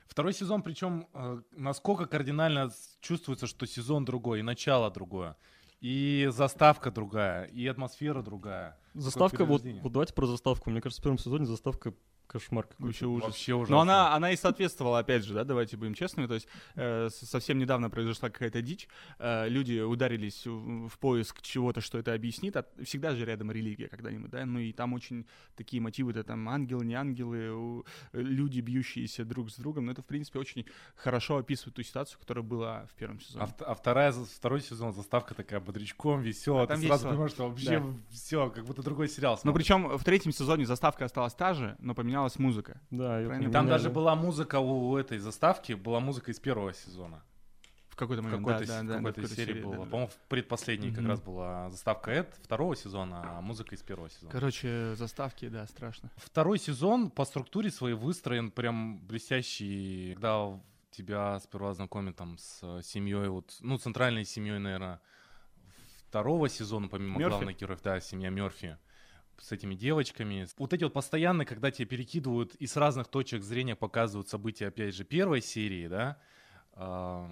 Второй сезон, причем э, насколько кардинально чувствуется, что сезон другой, и начало другое, и заставка другая, и атмосфера другая. Заставка, вот, вот давайте про заставку. Мне кажется, в первом сезоне заставка кошмар какой-то. Вообще ужас. Вообще ужасно. Но она, она и соответствовала, опять же, да, давайте будем честными. То есть э, совсем недавно произошла какая-то дичь. э, люди ударились в, в поиск чего-то, что это объяснит. А всегда же рядом религия когда-нибудь, да. Ну и там очень такие мотивы, это там ангелы, не ангелы, у- э, люди, бьющиеся друг с другом. Но это, в принципе, очень хорошо описывает ту ситуацию, которая была в первом сезоне. А, а вторая, второй сезон заставка такая бодрячком, веселая. А там Ты сразу весело. понимаешь, что вообще Да. все, как будто другой сериал. Но смотришь. причем в третьем сезоне заставка осталась та же, но поменялась музыка. Да, Правильно. Там даже была музыка у этой заставки, была музыка из первого сезона. В какой-то В момент, какой-то, да, с- да, да, какой-то в какой-то серии да, было. да, да. По-моему, в предпоследней как Мгм. раз была заставка Эд второго сезона, а музыка из первого сезона. Короче, заставки, да, страшно. Второй сезон по структуре своей выстроен прям блестящий, когда тебя сперва знакомят там с семьей, вот, ну, центральной семьей, наверное, второго сезона, помимо Мёрфи? главных героев, да, семья Мерфи с этими девочками. Вот эти вот постоянно, когда тебе перекидывают и с разных точек зрения показывают события, опять же, первой серии, да, А,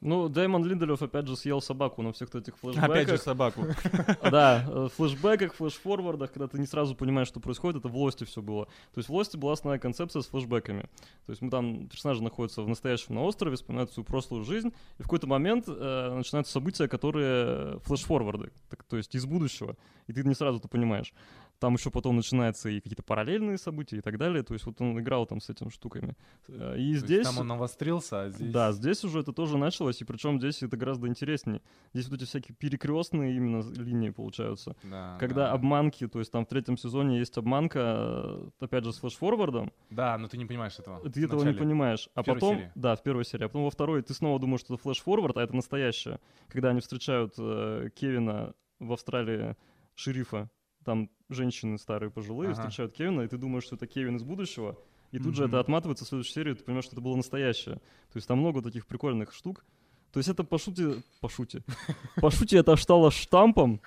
Ну, Дэймон Линделев опять же съел собаку на всех этих флешбеках. Опять же собаку. [laughs] Да, э, флешбеках, флешфорвардах, когда ты не сразу понимаешь, что происходит, это в Лосте все было. То есть в Лосте была основная концепция с флешбеками. То есть мы там, персонажи находятся в настоящем на острове, вспоминают свою прошлую жизнь, и в какой-то момент э, начинаются события, которые флешфорварды, то есть из будущего, и ты не сразу это понимаешь. Там еще потом начинаются и какие-то параллельные события и так далее. То есть вот он играл там с этими штуками. Э, И то здесь... Там он навострился, а здесь... Да, здесь уже это тоже началось, и причем здесь это гораздо интереснее. Здесь вот эти всякие перекрестные именно линии получаются. Да, Когда да. обманки, то есть там в третьем сезоне есть обманка, э, опять же, с флешфорвардом, Да, но ты не понимаешь этого. ты этого не понимаешь. А потом, серии. да, в первой серии, а потом во второй ты снова думаешь, что это флешфорвард, а это настоящее. Когда они встречают э, Кевина в Австралии, шерифа, там женщины старые пожилые Ага. встречают Кевина, и ты думаешь, что это Кевин из будущего, и тут же это отматывается в следующей серии, ты понимаешь, что это было настоящее. То есть там много таких прикольных штук. То есть это по шути, по шути, [laughs] по шути это стало штампом,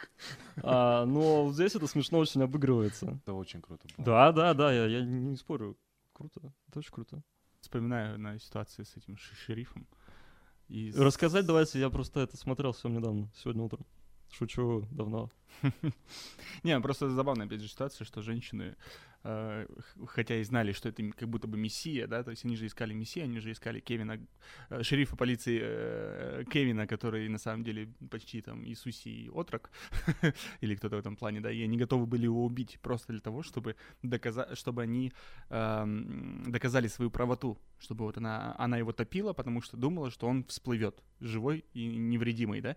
а, но вот здесь это смешно очень обыгрывается. Это очень круто было. Да, да, да, я, я не спорю. Круто, это очень круто. Вспоминаю на ситуации с этим шерифом. И Рассказать давайте, я просто это смотрел все недавно, сегодня утром. Шучу давно. [laughs] Не, просто забавная, опять же, ситуация, что женщины, э, хотя и знали, что это как будто бы мессия, да, то есть они же искали мессия, они же искали Кевина, э, шерифа полиции э, Кевина, который на самом деле почти там Иисусий отрок, [laughs] или кто-то в этом плане, да, и они готовы были его убить просто для того, чтобы доказать, чтобы они эм, доказали свою правоту, чтобы вот она, она его топила, потому что думала, что он всплывет живой и невредимый, да,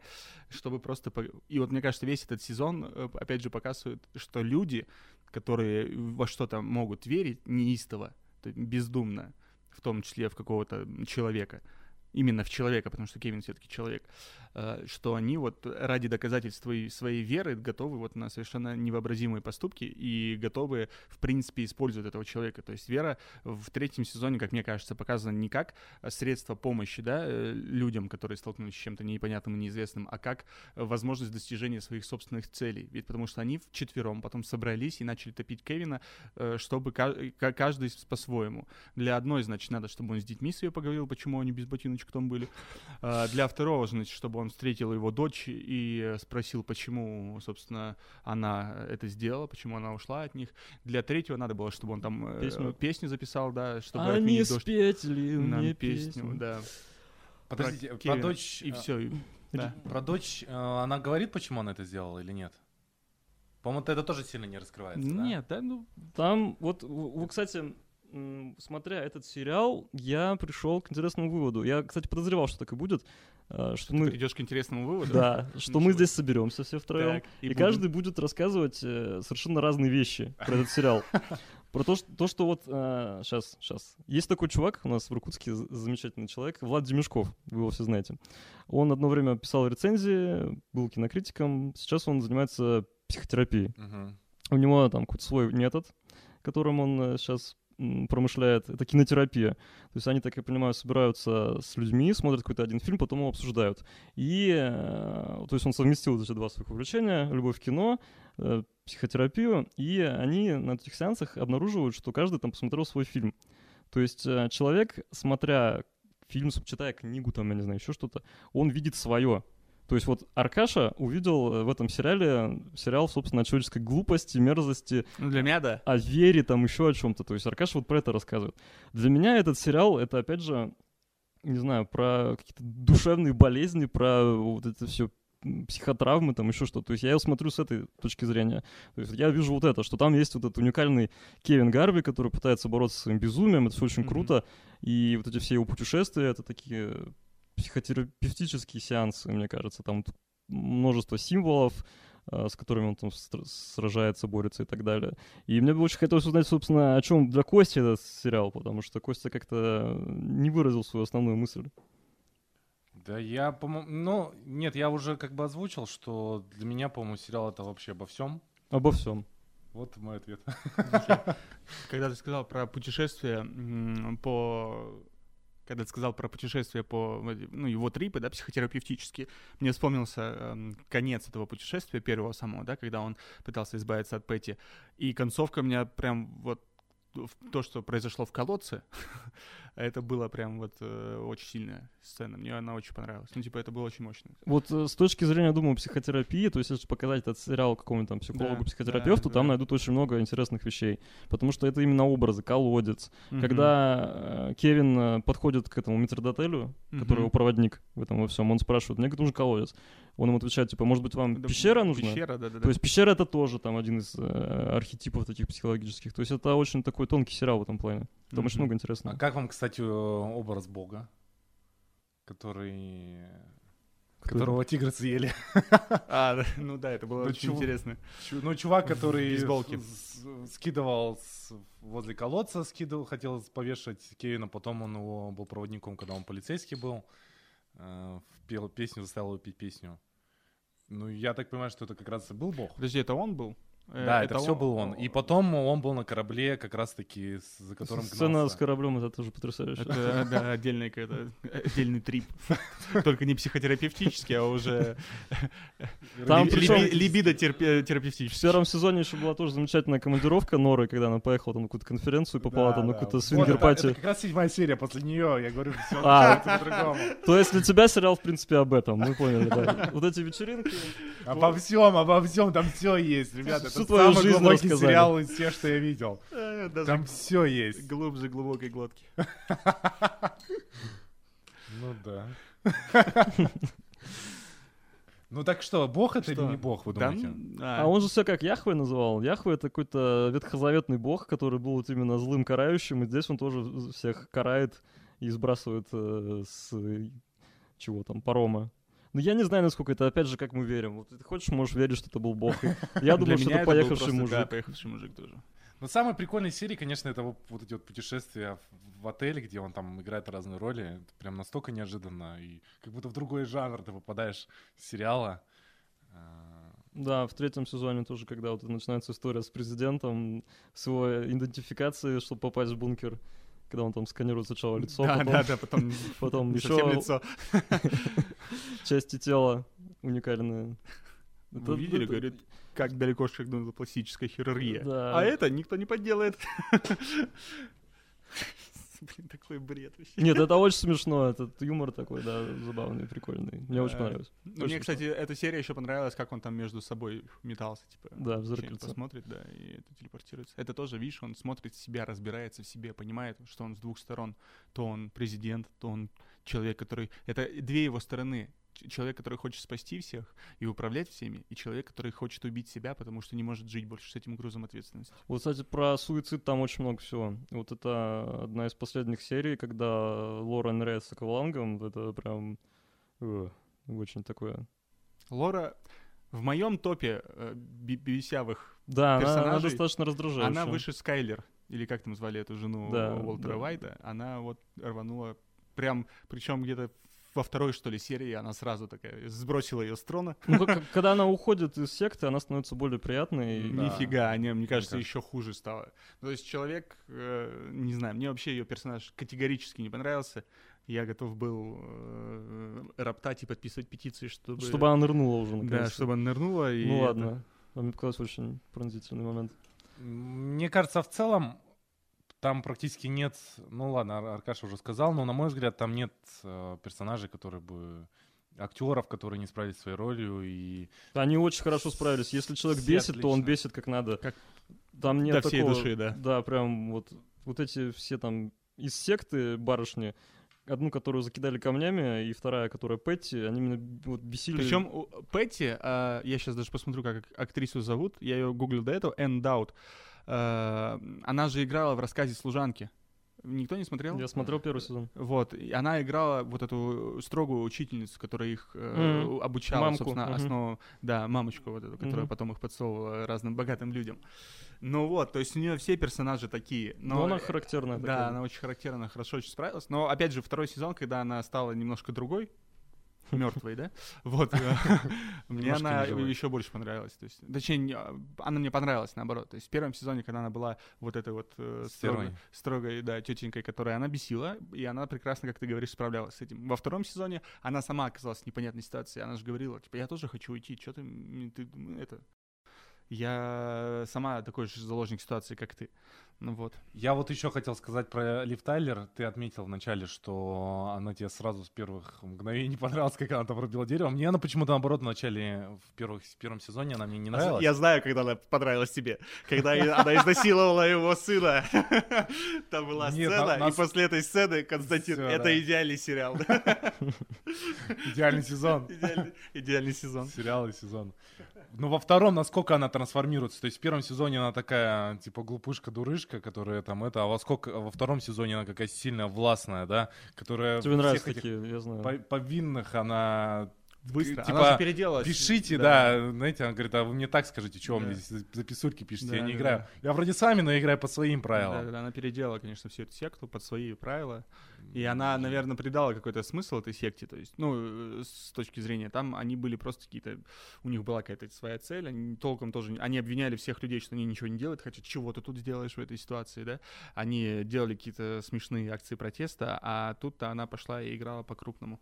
чтобы просто... И вот мне кажется, весь этот сезон, э, опять же, показывает, что люди, которые во что-то могут верить неистово, бездумно, в том числе в какого-то человека, именно в человека, потому что Кевин все-таки человек, э, что они вот ради доказательств своей, веры готовы вот на совершенно невообразимые поступки и готовы, в принципе, использовать этого человека. То есть вера в третьем сезоне, как мне кажется, показана не как средство помощи да, э, людям, которые столкнулись с чем-то непонятным и неизвестным, а как возможность достижения своих собственных целей. Ведь потому что они вчетвером потом собрались и начали топить Кевина, э, чтобы ка- ка- каждый по-своему. Для одной, значит, надо, чтобы он с детьми своей поговорил, почему они без ботиночек там были. А Для второго, значит, чтобы он встретил его дочь и спросил, почему, собственно, она это сделала, почему она ушла от них. Для третьего надо было, чтобы он там э, Песню. песню записал, да, чтобы а не отменить дождь. спеть ли Нам мне песню, песню? да. Подождите, про, Кевина. дочь... И а, все. Да. Про дочь, э, она говорит, почему она это сделала или нет? По-моему, это тоже сильно не раскрывается, да? Нет, да, ну, Там, вот, вы, кстати, смотря этот сериал, я пришел к интересному выводу. Я, кстати, подозревал, что так и будет, э, что ты мы... придешь к интересному выводу. Да, [laughs] что мы здесь соберемся все втроем, Так, и, будем- каждый будет рассказывать э, совершенно разные вещи про этот сериал. [laughs] Про то, что, то, что вот... сейчас, сейчас. Есть такой чувак у нас в Иркутске, замечательный человек, Влад Демешков, вы его все знаете. Он одно время писал рецензии, был кинокритиком, сейчас он занимается психотерапией. Мгм. У него там какой-то свой метод, которым он сейчас промышляет. Это кинотерапия. То есть они, так я понимаю, собираются с людьми, смотрят какой-то один фильм, потом его обсуждают. И, э, то есть он совместил эти два своих увлечения, любовь к кино, э, психотерапию, и они на этих сеансах обнаруживают, что каждый там посмотрел свой фильм. То есть э, человек, смотря фильм, читая книгу, там, я не знаю, еще что-то, он видит свое. То есть вот Аркаша увидел э, в этом сериале сериал, собственно, о человеческой глупости, мерзости, Ну, для меня, да. о вере, там еще о чем-то. То есть Аркаша вот про это рассказывает. Для меня этот сериал, это опять же, не знаю, про какие-то душевные болезни, про вот это все психотравмы, там еще что-то. То есть я его смотрю с этой точки зрения. То есть я вижу вот это, что там есть вот этот уникальный Кевин Гарви, который пытается бороться со своим безумием, это все очень Мгм. круто. И вот эти все его путешествия, это такие психотерапевтические сеансы, мне кажется. Там множество символов, а, с которыми он там сражается, борется и так далее. И мне бы очень хотелось узнать, собственно, о чем для Кости этот сериал, потому что Костя как-то не выразил свою основную мысль. Да я, по-моему... Ну, нет, я уже как бы озвучил, что для меня, по-моему, сериал это вообще обо всем. Обо всем. Вот мой ответ. [laughs] Когда ты сказал про путешествие по... Когда ты сказал про путешествие по, ну, его трипы, да, психотерапевтические, мне вспомнился эм, конец этого путешествия, первого самого, да, когда он пытался избавиться от Пэти. И концовка меня прям вот то, что произошло в колодце, [laughs] это было прям вот э, очень сильная сцена. Мне она очень понравилась. Ну, типа, это было очень мощно. Вот э, с точки зрения, думаю, психотерапии, то есть если показать этот сериал какому-нибудь там психологу, Да, психотерапевту, да, там да. найдут очень много интересных вещей. Потому что это именно образы, колодец. Мгм. Когда э, Кевин э, подходит к этому метрдотелю, который Мгм. его проводник в этом во всем, он спрашивает, мне нужен колодец. Он ему отвечает, типа, может быть, вам Да, пещера нужна? Пещера, да, да, да. То есть пещера это тоже там один из э, архетипов таких психологических. То есть это очень такой тонкий сериал в этом плане. Там очень Мгм. много А интересного. как вам, кстати, образ Бога, который... которого тигры съели? А, да, ну да, это было Ну, очень чего? интересно. Чу- Ну, чувак, который с- скидывал с- возле колодца, скидывал, хотел повешать Кевина, потом он его был проводником, когда он полицейский был, э, пел песню, заставил его петь песню. Ну, я так понимаю, что это как раз и был бог. Подожди, это он был? Э, Да, это, все был он. И потом он был на корабле, как раз-таки, за которым Сцена гнался. с кораблем это тоже потрясающе. Это, да, отдельный какой-то, отдельный трип. Только не психотерапевтический, а уже Там ли- причем- либи- В первом сезоне еще была тоже замечательная командировка Норы, когда она поехала там на какую-то конференцию попала там на какую-то это- свингер-пати. Это как раз седьмая серия, после нее, я говорю, все А. по-другому. То есть для тебя сериал, в принципе, об этом. Мы поняли, да. Вот эти вечеринки. Обо всем, обо всем, там все есть, ребята. Всю твою самый жизнь глубокий рассказали. сериал из всех, что я видел. [laughs] Э, Даже Там все есть. глубже глубокой глотки. [laughs] Ну да. [laughs] Ну так что, бог это или Что? не бог, вы Да, думаете? ну, А он же себя как Яхве называл. Яхве это какой-то ветхозаветный бог, который был вот именно злым карающим, и здесь он тоже всех карает и сбрасывает э, с э, чего там, парома. Ну, я не знаю, насколько это, опять же, как мы верим. Вот ты хочешь, можешь верить, что это был бог. [laughs] Я думаю, что это поехавший просто, Да, мужик. поехавший мужик тоже. Но самые прикольные серии, конечно, это вот, вот эти вот путешествия в, в отеле, где он там играет разные роли. Это прям настолько неожиданно. И как будто в другой жанр ты попадаешь с сериала. А, Да, в третьем сезоне тоже, когда вот начинается история с президентом, с его идентификацией, чтобы попасть в бункер, когда он там сканирует сначала лицо, Да, потом, да, да, потом [laughs] потом еще лицо. [laughs] части тела уникальные. Вы Это- видели, это- говорит, как далеко шагнула пластическая хирургия. Да. А это никто не подделает. [laughs] Блин, такой бред вообще. Нет, это очень смешно, этот юмор такой, да, забавный, прикольный. Мне очень Да. понравилось. Ну, Очень Мне, кстати, эта серия еще понравилась, как он там между собой метался, типа. Да, в Что-нибудь зеркальце. посмотрит, да, и это телепортируется. Это тоже, видишь, он смотрит себя, разбирается в себе, понимает, что он с двух сторон. То он президент, то он человек, который... Это две его стороны. Человек, который хочет спасти всех и управлять всеми, и человек, который хочет убить себя, потому что не может жить больше с этим грузом ответственности. Вот, кстати, про суицид там очень много всего. Вот это одна из последних серий, когда Лора ныряет с аквалангом, это прям э, очень такое... Лора в моем топе э, би- бисявых, Да, она, она Персонажей, достаточно раздражающая. она выше Скайлер, или как там звали эту жену Да, Уолтера да. Уайта, она вот рванула прям, причем где-то во второй, что ли, серии она сразу такая сбросила ее с трона. Ну, как- [laughs] когда она уходит из секты, она становится более приятной. и- Да. Нифига, они, мне кажется, кажется. еще хуже стало. Ну, То есть человек, э, не знаю, мне вообще ее персонаж категорически не понравился. Я готов был э, роптать и подписывать петиции, чтобы... Чтобы она нырнула уже, Да, наконец. чтобы она нырнула. и Ну это- ладно. А Мне показалось очень пронзительный момент. Мне кажется, в целом там практически нет, ну ладно, Ар- Аркаша уже сказал, но на мой взгляд там нет э, персонажей, которые бы актеров, которые не справились своей ролью и Они очень хорошо справились. Если человек Все бесит, то он отлично. бесит как надо. Как- Там нет до всей такого- души, да. Да, прям вот, вот эти все там из секты барышни, одну, которую закидали камнями, и вторая, которая Петти, они именно вот бесили... Причем Петти, а, я сейчас даже посмотрю, как ак- актрису зовут, я ее гуглил до этого, Энн Даут. А, она же играла в рассказе «Служанки». Никто не смотрел? Я смотрел первый сезон. Вот, и она играла вот эту строгую учительницу, которая их э, Мгм. обучала, Мамку, собственно, мгм. основу, да, мамочку вот эту, которая Мгм. потом их подсовывала разным богатым людям. Ну вот, то есть у нее все персонажи такие. Но, Но, она э, характерная Да, такая. она очень характерна, хорошо очень справилась. Но опять же, второй сезон, когда она стала немножко другой, [laughs] мертвой, да? Вот. э, [laughs] Мне она еще больше понравилась. То есть, точнее, не- она мне понравилась, наоборот. То есть в первом сезоне, когда она была вот этой вот э, строгой, строгой, да, тетенькой, которая она бесила, и она прекрасно, как ты говоришь, справлялась с этим. Во втором сезоне она сама оказалась в непонятной ситуации. Она же говорила, типа, я тоже хочу уйти, что ты, ты это... Я сама такой же заложник ситуации, как ты. Ну вот. Я вот еще хотел сказать про Лив Тайлер. Ты отметил вначале, что она тебе сразу с первых мгновений понравилась, как она там рубила дерево. Мне она почему-то, наоборот, в начале, в, первых, в первом сезоне она мне не нравилась. Я знаю, когда она понравилась тебе. Когда она изнасиловала его сына. [laughs] Там была сцена, и после этой сцены, Константин, это идеальный сериал. [laughs] Идеальный сезон. Идеальный сезон. Сериал и сезон. Ну, во втором, насколько она трансформируется. То есть в первом сезоне она такая, типа, глупышка-дурышка, которая там это, а во, сколько, во втором сезоне она какая сильная, властная, да, которая... Тебе нравятся такие, я знаю. Повинных она Быстро. Типа, она же переделалась. Пишите, да. да, знаете, она говорит, а вы мне так скажите, что да. вы мне за писульки пишете, да, я не да, играю. Да. Я вроде с вами, но играю по своим правилам. Да, да, она переделала, конечно, всю эту секту под свои правила. И она, наверное, придала какой-то смысл этой секте. То есть, ну, с точки зрения, там они были просто какие-то... У них была какая-то своя цель, они толком тоже... Они обвиняли всех людей, что они ничего не делают, хотя чего ты тут сделаешь в этой ситуации, да? Они делали какие-то смешные акции протеста, а тут-то она пошла и играла по-крупному.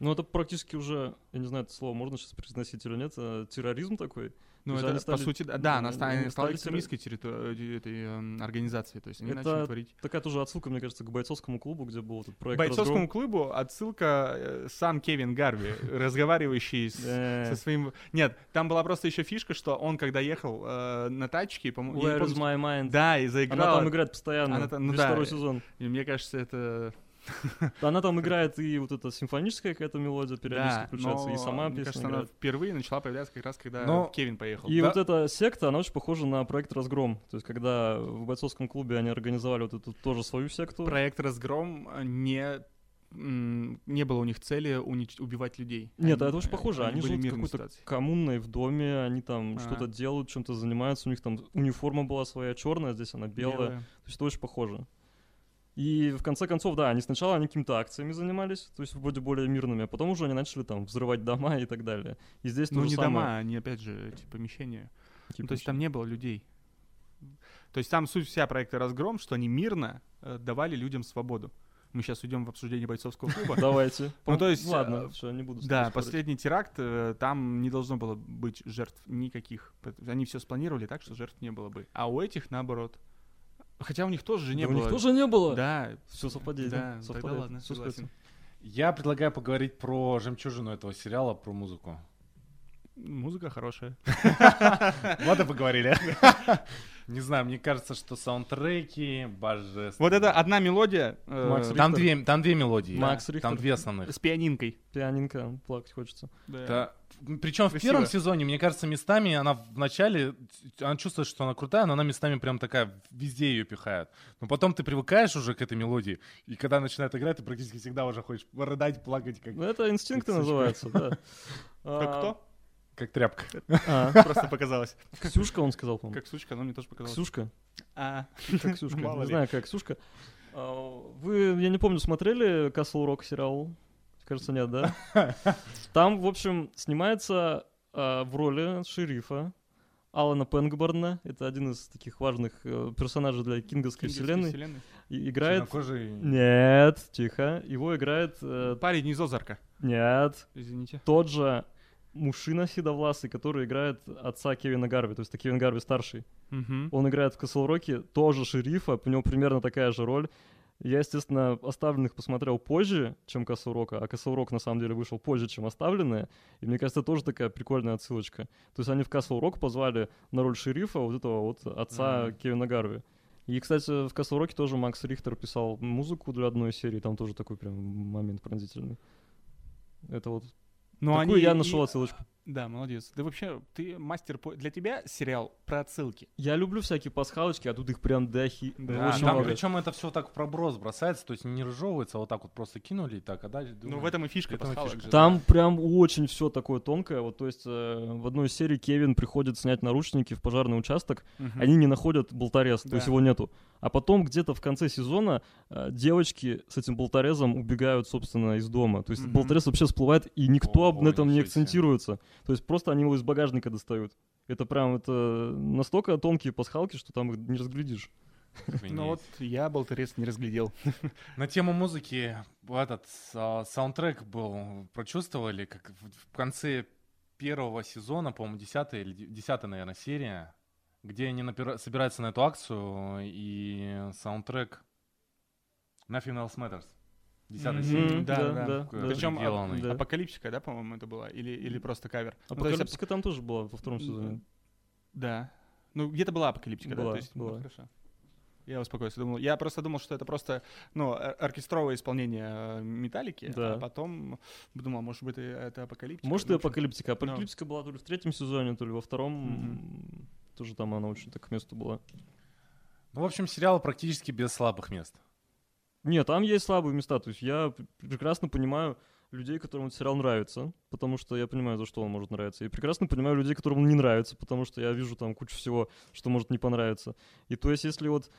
Ну, это практически уже, я не знаю, это слово можно сейчас произносить или нет, а терроризм такой. Ну, это, стали, по сути, да, она стала, стала экстремистской территори- этой э, организации, то есть они это начали творить. такая тоже отсылка, мне кажется, к бойцовскому клубу, где был этот проект Бойцовскому Разгром. клубу отсылка э, сам Кевин Гарви, [laughs] разговаривающий э. со своим... Нет, там была просто еще фишка, что он, когда ехал э, на тачке. Where is my mind? Да, и заиграл. Она там играет постоянно, ну, да, второй сезон. Мне кажется, это [laughs] Она там играет и вот эта симфоническая какая-то мелодия периодически включается, и сама мне песня кажется, она впервые начала появляться как раз, когда но... Кевин поехал. И вот эта секта, она очень похожа на проект «Разгром». То есть, когда в бойцовском клубе они организовали вот эту тоже свою секту. Проект «Разгром» не не было у них цели унич- убивать людей. Нет, они, это очень похоже. Они, они живут в какой-то коммунной в доме, они там а. что-то делают, чем-то занимаются. У них там униформа была своя черная, здесь она белая. белая. То есть это очень похоже. И в конце концов, да, они сначала они какими-то акциями занимались, то есть вроде более мирными, а потом уже они начали там взрывать дома и так далее. И здесь ну, не самое. дома, они опять же эти помещения. ну, то есть там не было людей. То есть там суть вся проекта «Разгром», что они мирно э, давали людям свободу. Мы сейчас уйдем в обсуждение бойцовского клуба. Давайте. [laughs] Ну, то есть... Ладно, э, все, не буду Да, последний теракт, э, там не должно было быть жертв никаких. Они все спланировали так, что жертв не было бы. А у этих, наоборот, Хотя у них тоже же не да было. У них тоже не было. Да. Все совпадение. Да, совпадает. тогда ладно, Все согласен. Я предлагаю поговорить про жемчужину этого сериала, про музыку. Музыка хорошая. [laughs] Вот и поговорили. [laughs] Не знаю, мне кажется, что саундтреки божественные. Вот это одна мелодия. Э, там, две, там две мелодии. Макс да? Там две основных. С пианинкой. Пианинка, плакать хочется. Да. Причем в первом сезоне, мне кажется, местами она в начале, она чувствует, что она крутая, но она местами прям такая, везде ее пихает. Но потом ты привыкаешь уже к этой мелодии, и когда начинает играть, ты практически всегда уже хочешь рыдать, плакать. Как, ну, это инстинкты называется, да. [laughs] Как кто? Как тряпка. А. [laughs] Просто показалось. Ксюшка, он сказал, по-моему. Как Ксюшка, но мне тоже показалось. Ксюшка. А. Как Ксюшка. Не знаю, как Ксюшка. А, вы, я не помню, смотрели Castle Rock сериал? Кажется, нет, да? [laughs] Там, в общем, снимается а, в роли шерифа Алана Пенгборна. Это один из таких важных э, персонажей для Кинговской, вселенной. вселенной. И, играет... Нет, тихо. Его играет... Э... Парень из Озарка. Нет. Извините. Тот же Мушина Седовласый, который играет отца Кевина Гарви, то есть это Кевин Гарви старший. Угу. Он играет в Castle Rock тоже шерифа, у него примерно такая же роль. Я, естественно, оставленных посмотрел позже, чем Castle Rock, а Castle Rock на самом деле вышел позже, чем оставленные. И мне кажется, тоже такая прикольная отсылочка. То есть они в Castle Rock позвали на роль шерифа вот этого вот отца mm-hmm. Кевина Гарви. И, кстати, в Castle Rock тоже Макс Рихтер писал музыку для одной серии, там тоже такой прям момент пронзительный. Это вот ну, Такую они... я нашел отсылочку. Да, молодец. Да вообще, ты мастер по... Для тебя сериал про отсылки. Я люблю всякие пасхалочки, а тут их прям дахи. Да, очень там много. причем это все так проброс бросается, то есть не разжевывается, а вот так вот просто кинули и так, а дальше думаю, Ну в этом и фишка пасхалок. Фишка. Там да. прям очень все такое тонкое. Вот то есть э, в одной серии Кевин приходит снять наручники в пожарный участок, угу. они не находят болторез, да. то есть его нету. А потом где-то в конце сезона э, девочки с этим болторезом убегают, собственно, из дома. То есть mm-hmm. болторез вообще всплывает, и никто об этом не акцентируется. То есть просто они его из багажника достают. Это прям это настолько тонкие пасхалки, что там их не разглядишь. Ну вот я болторез не разглядел. [laughs] На тему музыки этот саундтрек был, прочувствовали, как в конце первого сезона, по-моему, десятая или десятая, наверное, серия, где они напира- собираются на эту акцию, и саундтрек Nothing Else Matters. Десятая серия. Да, да, да. да, да. Причем. Да. апокалипсика, да, по-моему, это была? Или, или просто кавер? Ну, то есть Апокалипсика там тоже была во втором сезоне. Да. Ну, где-то была апокалиптика, да? Была, То есть, ну, была. хорошо. Я успокоился. Думал, я просто думал, что это просто, ну, ор- оркестровое исполнение э, металлики, Да. а потом думал, может быть, это- апокалиптика. Может, Ну, и в общем, апокалиптика. Апокалиптика была то ли в третьем сезоне, то ли во втором. Мгм. Тоже там она очень так к месту была. Ну, в общем, сериал практически без слабых мест. Нет, там есть слабые места. То есть я пр- прекрасно понимаю людей, которым этот сериал нравится, потому что я понимаю, за что он может нравиться. И прекрасно понимаю людей, которым он не нравится, потому что я вижу там кучу всего, что может не понравиться. И то есть, если вот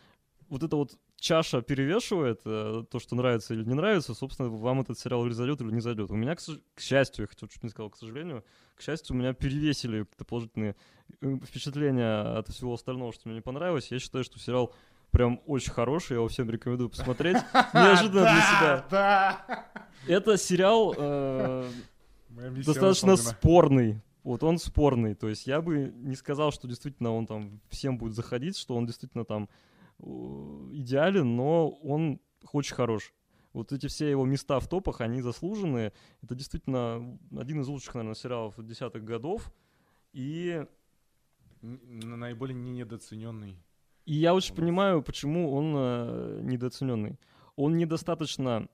вот эта вот чаша перевешивает э, то, что нравится или не нравится, собственно, вам этот сериал или зайдет, или не зайдет. У меня, к, к счастью, я хотел чуть не сказал, к сожалению, к счастью, у меня перевесили какие-то положительные э, впечатления от всего остального, что мне не понравилось. Я считаю, что сериал прям очень хороший, я его всем рекомендую посмотреть. [laughs] Неожиданно для себя. Да! Это сериал э, достаточно спорный. Вот он спорный. То есть я бы не сказал, что действительно он там всем будет заходить, что он действительно там э, идеален, но он очень хорош. Вот эти все его места в топах, они заслуженные. Это действительно один из лучших, наверное, сериалов десятых годов. И наиболее не недооцененный. И я очень понимаю, почему он э, недооцененный. Он недостаточно,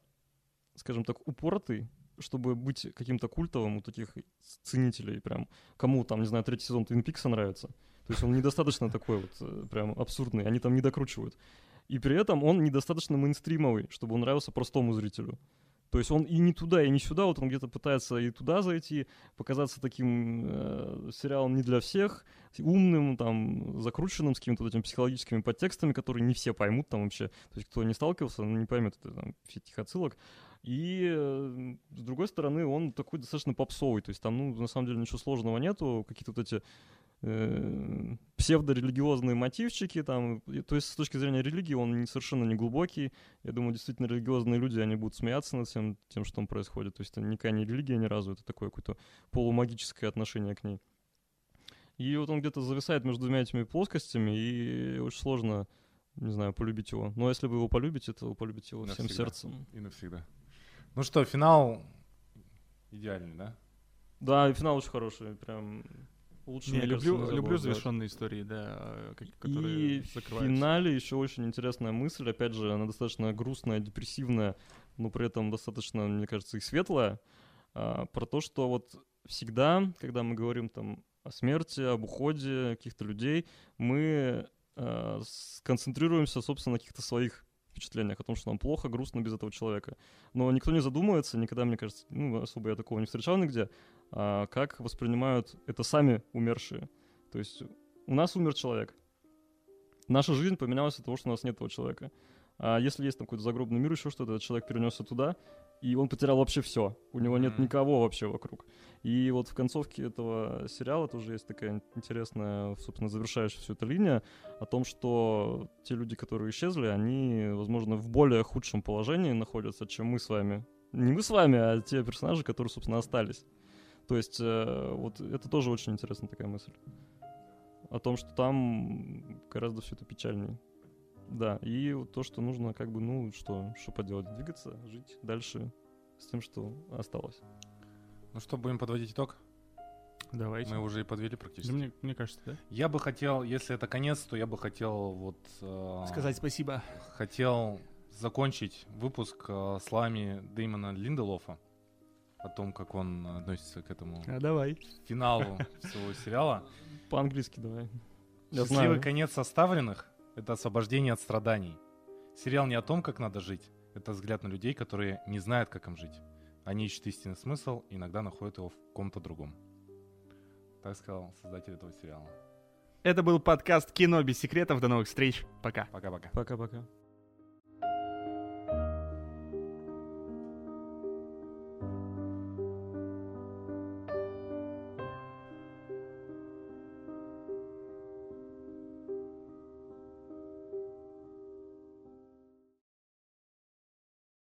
скажем так, упоротый, чтобы быть каким-то культовым у таких ценителей, прям, кому там, не знаю, третий сезон Твин Пикса нравится. То есть он недостаточно такой вот, э, прям абсурдный, они там не докручивают. И при этом он недостаточно мейнстримовый, чтобы он нравился простому зрителю. То есть он и не туда, и не сюда, вот он где-то пытается и туда зайти, показаться таким э, сериалом не для всех, умным, там, закрученным, с какими-то вот этими психологическими подтекстами, которые не все поймут там вообще. То есть кто не сталкивался, ну, не поймет это, там, все этих отсылок. И, э, с другой стороны, он такой достаточно попсовый. То есть там, ну, на самом деле ничего сложного нету. Какие-то вот эти псевдорелигиозные мотивчики там. И, то есть с точки зрения религии он не, совершенно не глубокий. Я думаю, действительно религиозные люди, они будут смеяться над всем тем, что там происходит. То есть это никакая не религия ни разу, это такое какое-то полумагическое отношение к ней. И вот он где-то зависает между двумя этими плоскостями, и очень сложно, не знаю, полюбить его. Но если вы его полюбите, то вы полюбите его всем Навсегда. сердцем. И навсегда. Ну что, финал идеальный, да? Да, финал очень хороший, прям лучше, Не, мне кажется, люблю, люблю завершенные истории, да, э, которые И в закрываются. финале еще очень интересная мысль, опять же, она достаточно грустная, депрессивная, но при этом достаточно, мне кажется, и светлая, а, про то, что вот всегда, когда мы говорим там о смерти, об уходе каких-то людей, мы а, сконцентрируемся, собственно, на каких-то своих впечатлениях о том, что нам плохо, грустно без этого человека. Но никто не задумывается, никогда, мне кажется, ну, особо я такого не встречал нигде, а, как воспринимают это сами умершие. То есть у нас умер человек. Наша жизнь поменялась от того, что у нас нет этого человека. А если есть там какой-то загробный мир, еще что-то, этот человек перенесся туда, и он потерял вообще все. У него нет никого вообще вокруг. И вот в концовке этого сериала тоже есть такая интересная, собственно, завершающая всю эту линия о том, что те люди, которые исчезли, они, возможно, в более худшем положении находятся, чем мы с вами. Не мы с вами, а те персонажи, которые, собственно, остались. То есть э, вот это тоже очень интересная такая мысль. О том, что там гораздо все это печальнее. Да, и вот то, что нужно как бы, ну, что, что поделать, двигаться, жить дальше с тем, что осталось. Ну что, будем подводить итог? Давайте. Мы уже и подвели Да практически. мне, мне кажется, да? Я бы хотел, если это конец, то я бы хотел вот... э, Сказать спасибо. Хотел закончить выпуск э, словами Дэймона Линделофа о том, как он относится к этому А давай. финалу всего сериала. По-английски давай. Я Счастливый знаю. конец оставленных — это освобождение от страданий. Сериал не о том, как надо жить. Это взгляд на людей, которые не знают, как им жить. Они ищут истинный смысл и иногда находят его в ком-то другом. Так сказал создатель этого сериала. Это был подкаст «Кино без секретов». До новых встреч. Пока. Пока-пока. Пока-пока.